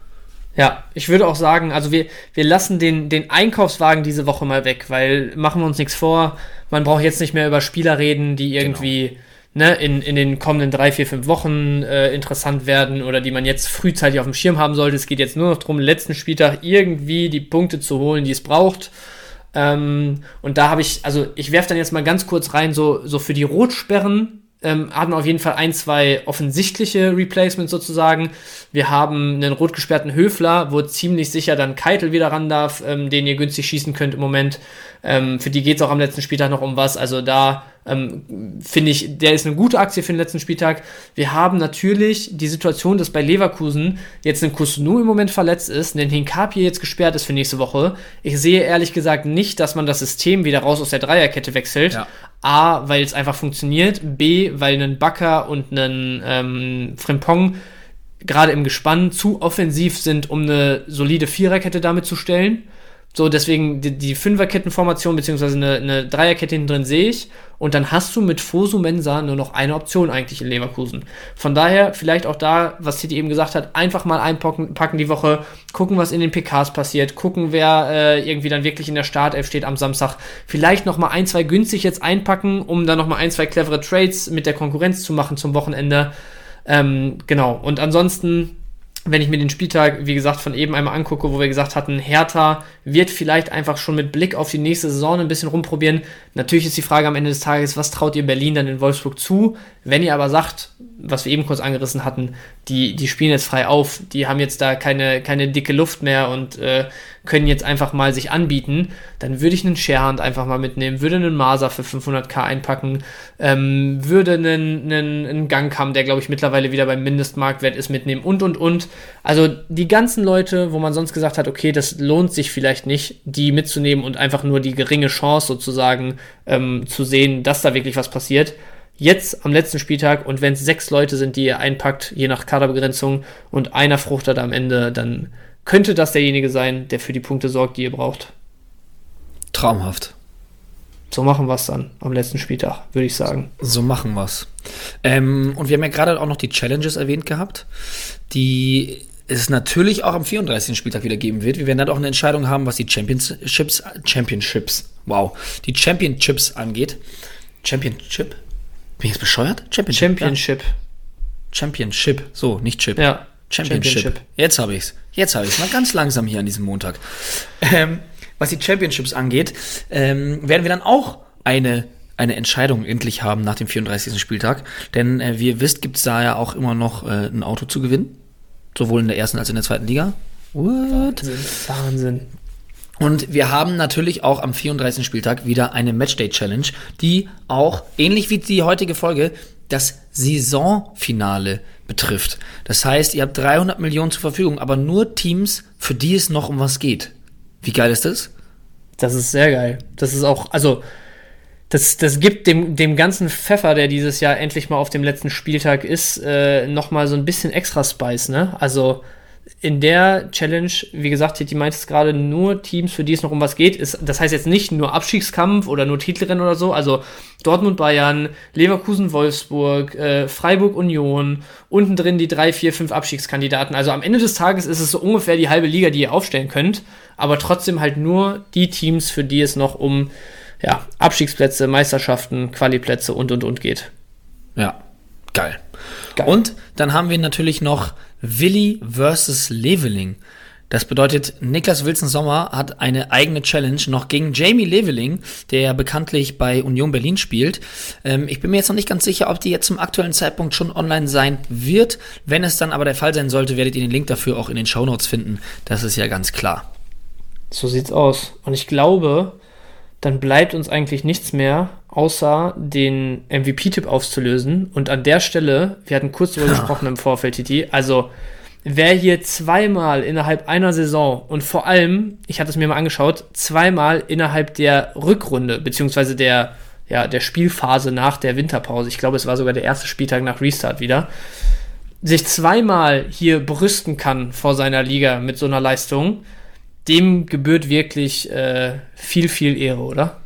Ja, ich würde auch sagen, also wir, wir lassen den, den Einkaufswagen diese Woche mal weg, weil machen wir uns nichts vor, man braucht jetzt nicht mehr über Spieler reden, die irgendwie genau. ne, in, in den kommenden drei, vier, fünf Wochen äh, interessant werden oder die man jetzt frühzeitig auf dem Schirm haben sollte. Es geht jetzt nur noch darum, letzten Spieltag irgendwie die Punkte zu holen, die es braucht. Ähm, und da habe ich, also ich werfe dann jetzt mal ganz kurz rein, so, so für die Rotsperren ähm, haben auf jeden Fall ein, zwei offensichtliche Replacements sozusagen. Wir haben einen rot gesperrten Höfler, wo ziemlich sicher dann Keitel wieder ran darf, ähm, den ihr günstig schießen könnt im Moment. Ähm, für die geht es auch am letzten Spieltag noch um was. Also da ähm, finde ich, der ist eine gute Aktie für den letzten Spieltag. Wir haben natürlich die Situation, dass bei Leverkusen jetzt ein Kusunu im Moment verletzt ist, ein Hinkapi jetzt gesperrt ist für nächste Woche. Ich sehe ehrlich gesagt nicht, dass man das System wieder raus aus der Dreierkette wechselt. Ja. A, weil es einfach funktioniert. B, weil ein Bakker und ein ähm, Frimpong gerade im Gespann zu offensiv sind, um eine solide Viererkette damit zu stellen. So, deswegen die, die Fünferkettenformation beziehungsweise eine, eine Dreierkette hinten drin sehe ich. Und dann hast du mit Fosu Mensa nur noch eine Option eigentlich in Leverkusen. Von daher vielleicht auch da, was City eben gesagt hat, einfach mal einpacken packen die Woche, gucken, was in den PKs passiert, gucken, wer äh, irgendwie dann wirklich in der Startelf steht am Samstag. Vielleicht noch mal ein, zwei günstig jetzt einpacken, um dann noch mal ein, zwei clevere Trades mit der Konkurrenz zu machen zum Wochenende. Ähm, genau. Und ansonsten wenn ich mir den Spieltag, wie gesagt, von eben einmal angucke, wo wir gesagt hatten, Hertha wird vielleicht einfach schon mit Blick auf die nächste Saison ein bisschen rumprobieren. Natürlich ist die Frage am Ende des Tages, was traut ihr Berlin dann in Wolfsburg zu? Wenn ihr aber sagt, was wir eben kurz angerissen hatten, die, die spielen jetzt frei auf, die haben jetzt da keine, keine dicke Luft mehr und äh, können jetzt einfach mal sich anbieten, dann würde ich einen Sharehand einfach mal mitnehmen, würde einen Masa für 500k einpacken, ähm, würde einen, einen, einen Gang haben, der glaube ich mittlerweile wieder beim Mindestmarktwert ist, mitnehmen und und und. Also die ganzen Leute, wo man sonst gesagt hat, okay, das lohnt sich vielleicht nicht, die mitzunehmen und einfach nur die geringe Chance sozusagen ähm, zu sehen, dass da wirklich was passiert jetzt am letzten Spieltag und wenn es sechs Leute sind, die ihr einpackt, je nach Kaderbegrenzung und einer fruchtet am Ende, dann könnte das derjenige sein, der für die Punkte sorgt, die ihr braucht. Traumhaft. so machen wir es dann am letzten Spieltag, würde ich sagen. So machen wir's. Ähm, und wir haben ja gerade auch noch die Challenges erwähnt gehabt, die es natürlich auch am 34. Spieltag wieder geben wird. Wir werden dann auch eine Entscheidung haben, was die Championships, Championships, wow, die Championships angeht. Championship? Bin ich jetzt bescheuert? Championship. Championship. Ja. Championship, so, nicht Chip. Ja. Championship. Championship. Jetzt habe ich's. Jetzt habe ich's. Mal ganz langsam hier an diesem Montag. Ähm, was die Championships angeht, ähm, werden wir dann auch eine eine Entscheidung endlich haben nach dem 34. Spieltag. Denn äh, wie ihr wisst, gibt es da ja auch immer noch äh, ein Auto zu gewinnen. Sowohl in der ersten als auch in der zweiten Liga. What? Wahnsinn. Wahnsinn. Und wir haben natürlich auch am 34. Spieltag wieder eine Matchday Challenge, die auch, ähnlich wie die heutige Folge, das Saisonfinale betrifft. Das heißt, ihr habt 300 Millionen zur Verfügung, aber nur Teams, für die es noch um was geht. Wie geil ist das? Das ist sehr geil. Das ist auch, also, das, das gibt dem, dem ganzen Pfeffer, der dieses Jahr endlich mal auf dem letzten Spieltag ist, äh, nochmal so ein bisschen extra Spice, ne? Also, in der Challenge, wie gesagt, die meint es gerade nur Teams, für die es noch um was geht. Ist, das heißt jetzt nicht nur Abstiegskampf oder nur Titelrennen oder so. Also Dortmund, Bayern, Leverkusen, Wolfsburg, äh, Freiburg, Union, unten drin die drei, vier, fünf Abstiegskandidaten. Also am Ende des Tages ist es so ungefähr die halbe Liga, die ihr aufstellen könnt. Aber trotzdem halt nur die Teams, für die es noch um ja, Abstiegsplätze, Meisterschaften, Qualiplätze und und und geht. Ja, geil. geil. Und dann haben wir natürlich noch Willi versus Leveling. Das bedeutet, Niklas Wilson Sommer hat eine eigene Challenge noch gegen Jamie Leveling, der ja bekanntlich bei Union Berlin spielt. Ähm, ich bin mir jetzt noch nicht ganz sicher, ob die jetzt zum aktuellen Zeitpunkt schon online sein wird. Wenn es dann aber der Fall sein sollte, werdet ihr den Link dafür auch in den Show Notes finden. Das ist ja ganz klar. So sieht's aus. Und ich glaube, dann bleibt uns eigentlich nichts mehr, außer den MVP-Tipp aufzulösen. Und an der Stelle, wir hatten kurz darüber gesprochen im Vorfeld, Titi, also wer hier zweimal innerhalb einer Saison und vor allem, ich hatte es mir mal angeschaut, zweimal innerhalb der Rückrunde, beziehungsweise der, ja, der Spielphase nach der Winterpause, ich glaube, es war sogar der erste Spieltag nach Restart wieder, sich zweimal hier brüsten kann vor seiner Liga mit so einer Leistung, dem gebührt wirklich äh, viel, viel Ehre, oder?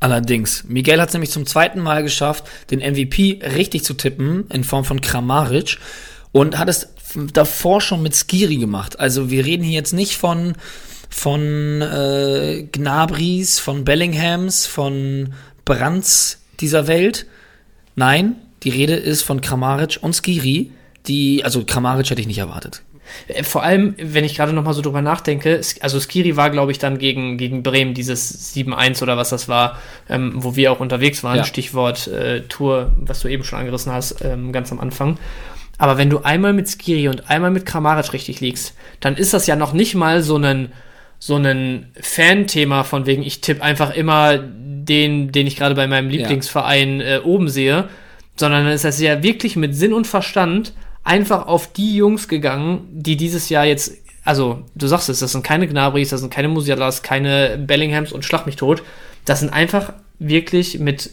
Allerdings. Miguel hat es nämlich zum zweiten Mal geschafft, den MVP richtig zu tippen in Form von Kramaric und hat es davor schon mit Skiri gemacht. Also wir reden hier jetzt nicht von von äh, Gnabris, von Bellinghams, von Brands dieser Welt. Nein, die Rede ist von Kramaric und Skiri, die, also Kramaric hätte ich nicht erwartet. Äh, vor allem, wenn ich gerade noch mal so drüber nachdenke, also Skiri war, glaube ich, dann gegen, gegen Bremen, dieses 7-1 oder was das war, ähm, wo wir auch unterwegs waren, ja. Stichwort äh, Tour, was du eben schon angerissen hast, ähm, ganz am Anfang. Aber wenn du einmal mit Skiri und einmal mit Kramaric richtig liegst, dann ist das ja noch nicht mal so ein so ein Fan-Thema von wegen, ich tippe einfach immer den, den ich gerade bei meinem Lieblingsverein ja. äh, oben sehe, sondern dann ist das ja wirklich mit Sinn und Verstand einfach auf die Jungs gegangen, die dieses Jahr jetzt, also du sagst es, das sind keine Gnabris, das sind keine Musialas, keine Bellinghams und Schlag mich tot. Das sind einfach wirklich mit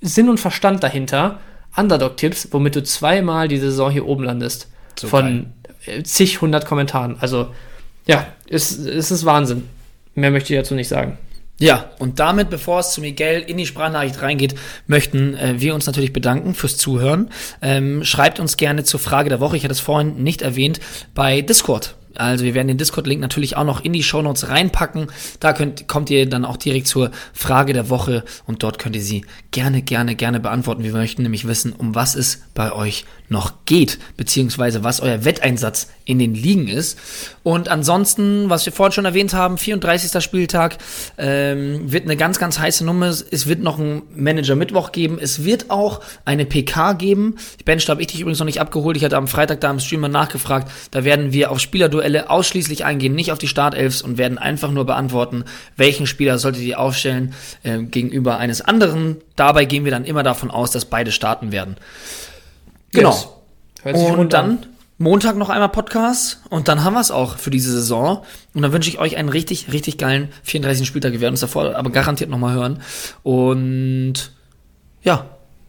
Sinn und Verstand dahinter Underdog-Tipps, womit du zweimal die Saison hier oben landest. So von geil. zig, hundert Kommentaren. Also, ja, es, es ist Wahnsinn. Mehr möchte ich dazu nicht sagen. Ja, und damit, bevor es zu Miguel in die Sprachnachricht reingeht, möchten äh, wir uns natürlich bedanken fürs Zuhören. Ähm, schreibt uns gerne zur Frage der Woche, ich hatte es vorhin nicht erwähnt, bei Discord. Also wir werden den Discord-Link natürlich auch noch in die Show Notes reinpacken. Da könnt, kommt ihr dann auch direkt zur Frage der Woche und dort könnt ihr sie gerne, gerne, gerne beantworten. Wir möchten nämlich wissen, um was es bei euch noch geht, beziehungsweise was euer Wetteinsatz in den Ligen ist. Und ansonsten, was wir vorhin schon erwähnt haben, 34. Spieltag ähm, wird eine ganz, ganz heiße Nummer. Es wird noch einen Manager-Mittwoch geben. Es wird auch eine PK geben. Bench habe ich dich übrigens noch nicht abgeholt. Ich hatte am Freitag da im Streamer nachgefragt. Da werden wir auf Spielerduelle ausschließlich eingehen, nicht auf die Startelfs und werden einfach nur beantworten, welchen Spieler solltet ihr aufstellen äh, gegenüber eines anderen. Dabei gehen wir dann immer davon aus, dass beide starten werden. Genau. Yes. Und dann Montag noch einmal Podcast und dann haben wir es auch für diese Saison. Und dann wünsche ich euch einen richtig, richtig geilen 34. Spieltag. Wir werden uns davor aber garantiert nochmal hören. Und ja,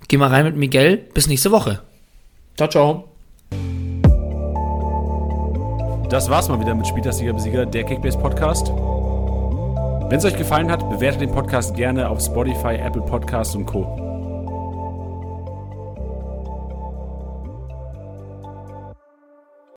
geh mal rein mit Miguel. Bis nächste Woche. Ciao, ciao. Das war's mal wieder mit Spieltagssieger Besieger, der Kickbase Podcast. Wenn es euch gefallen hat, bewertet den Podcast gerne auf Spotify, Apple Podcasts und Co.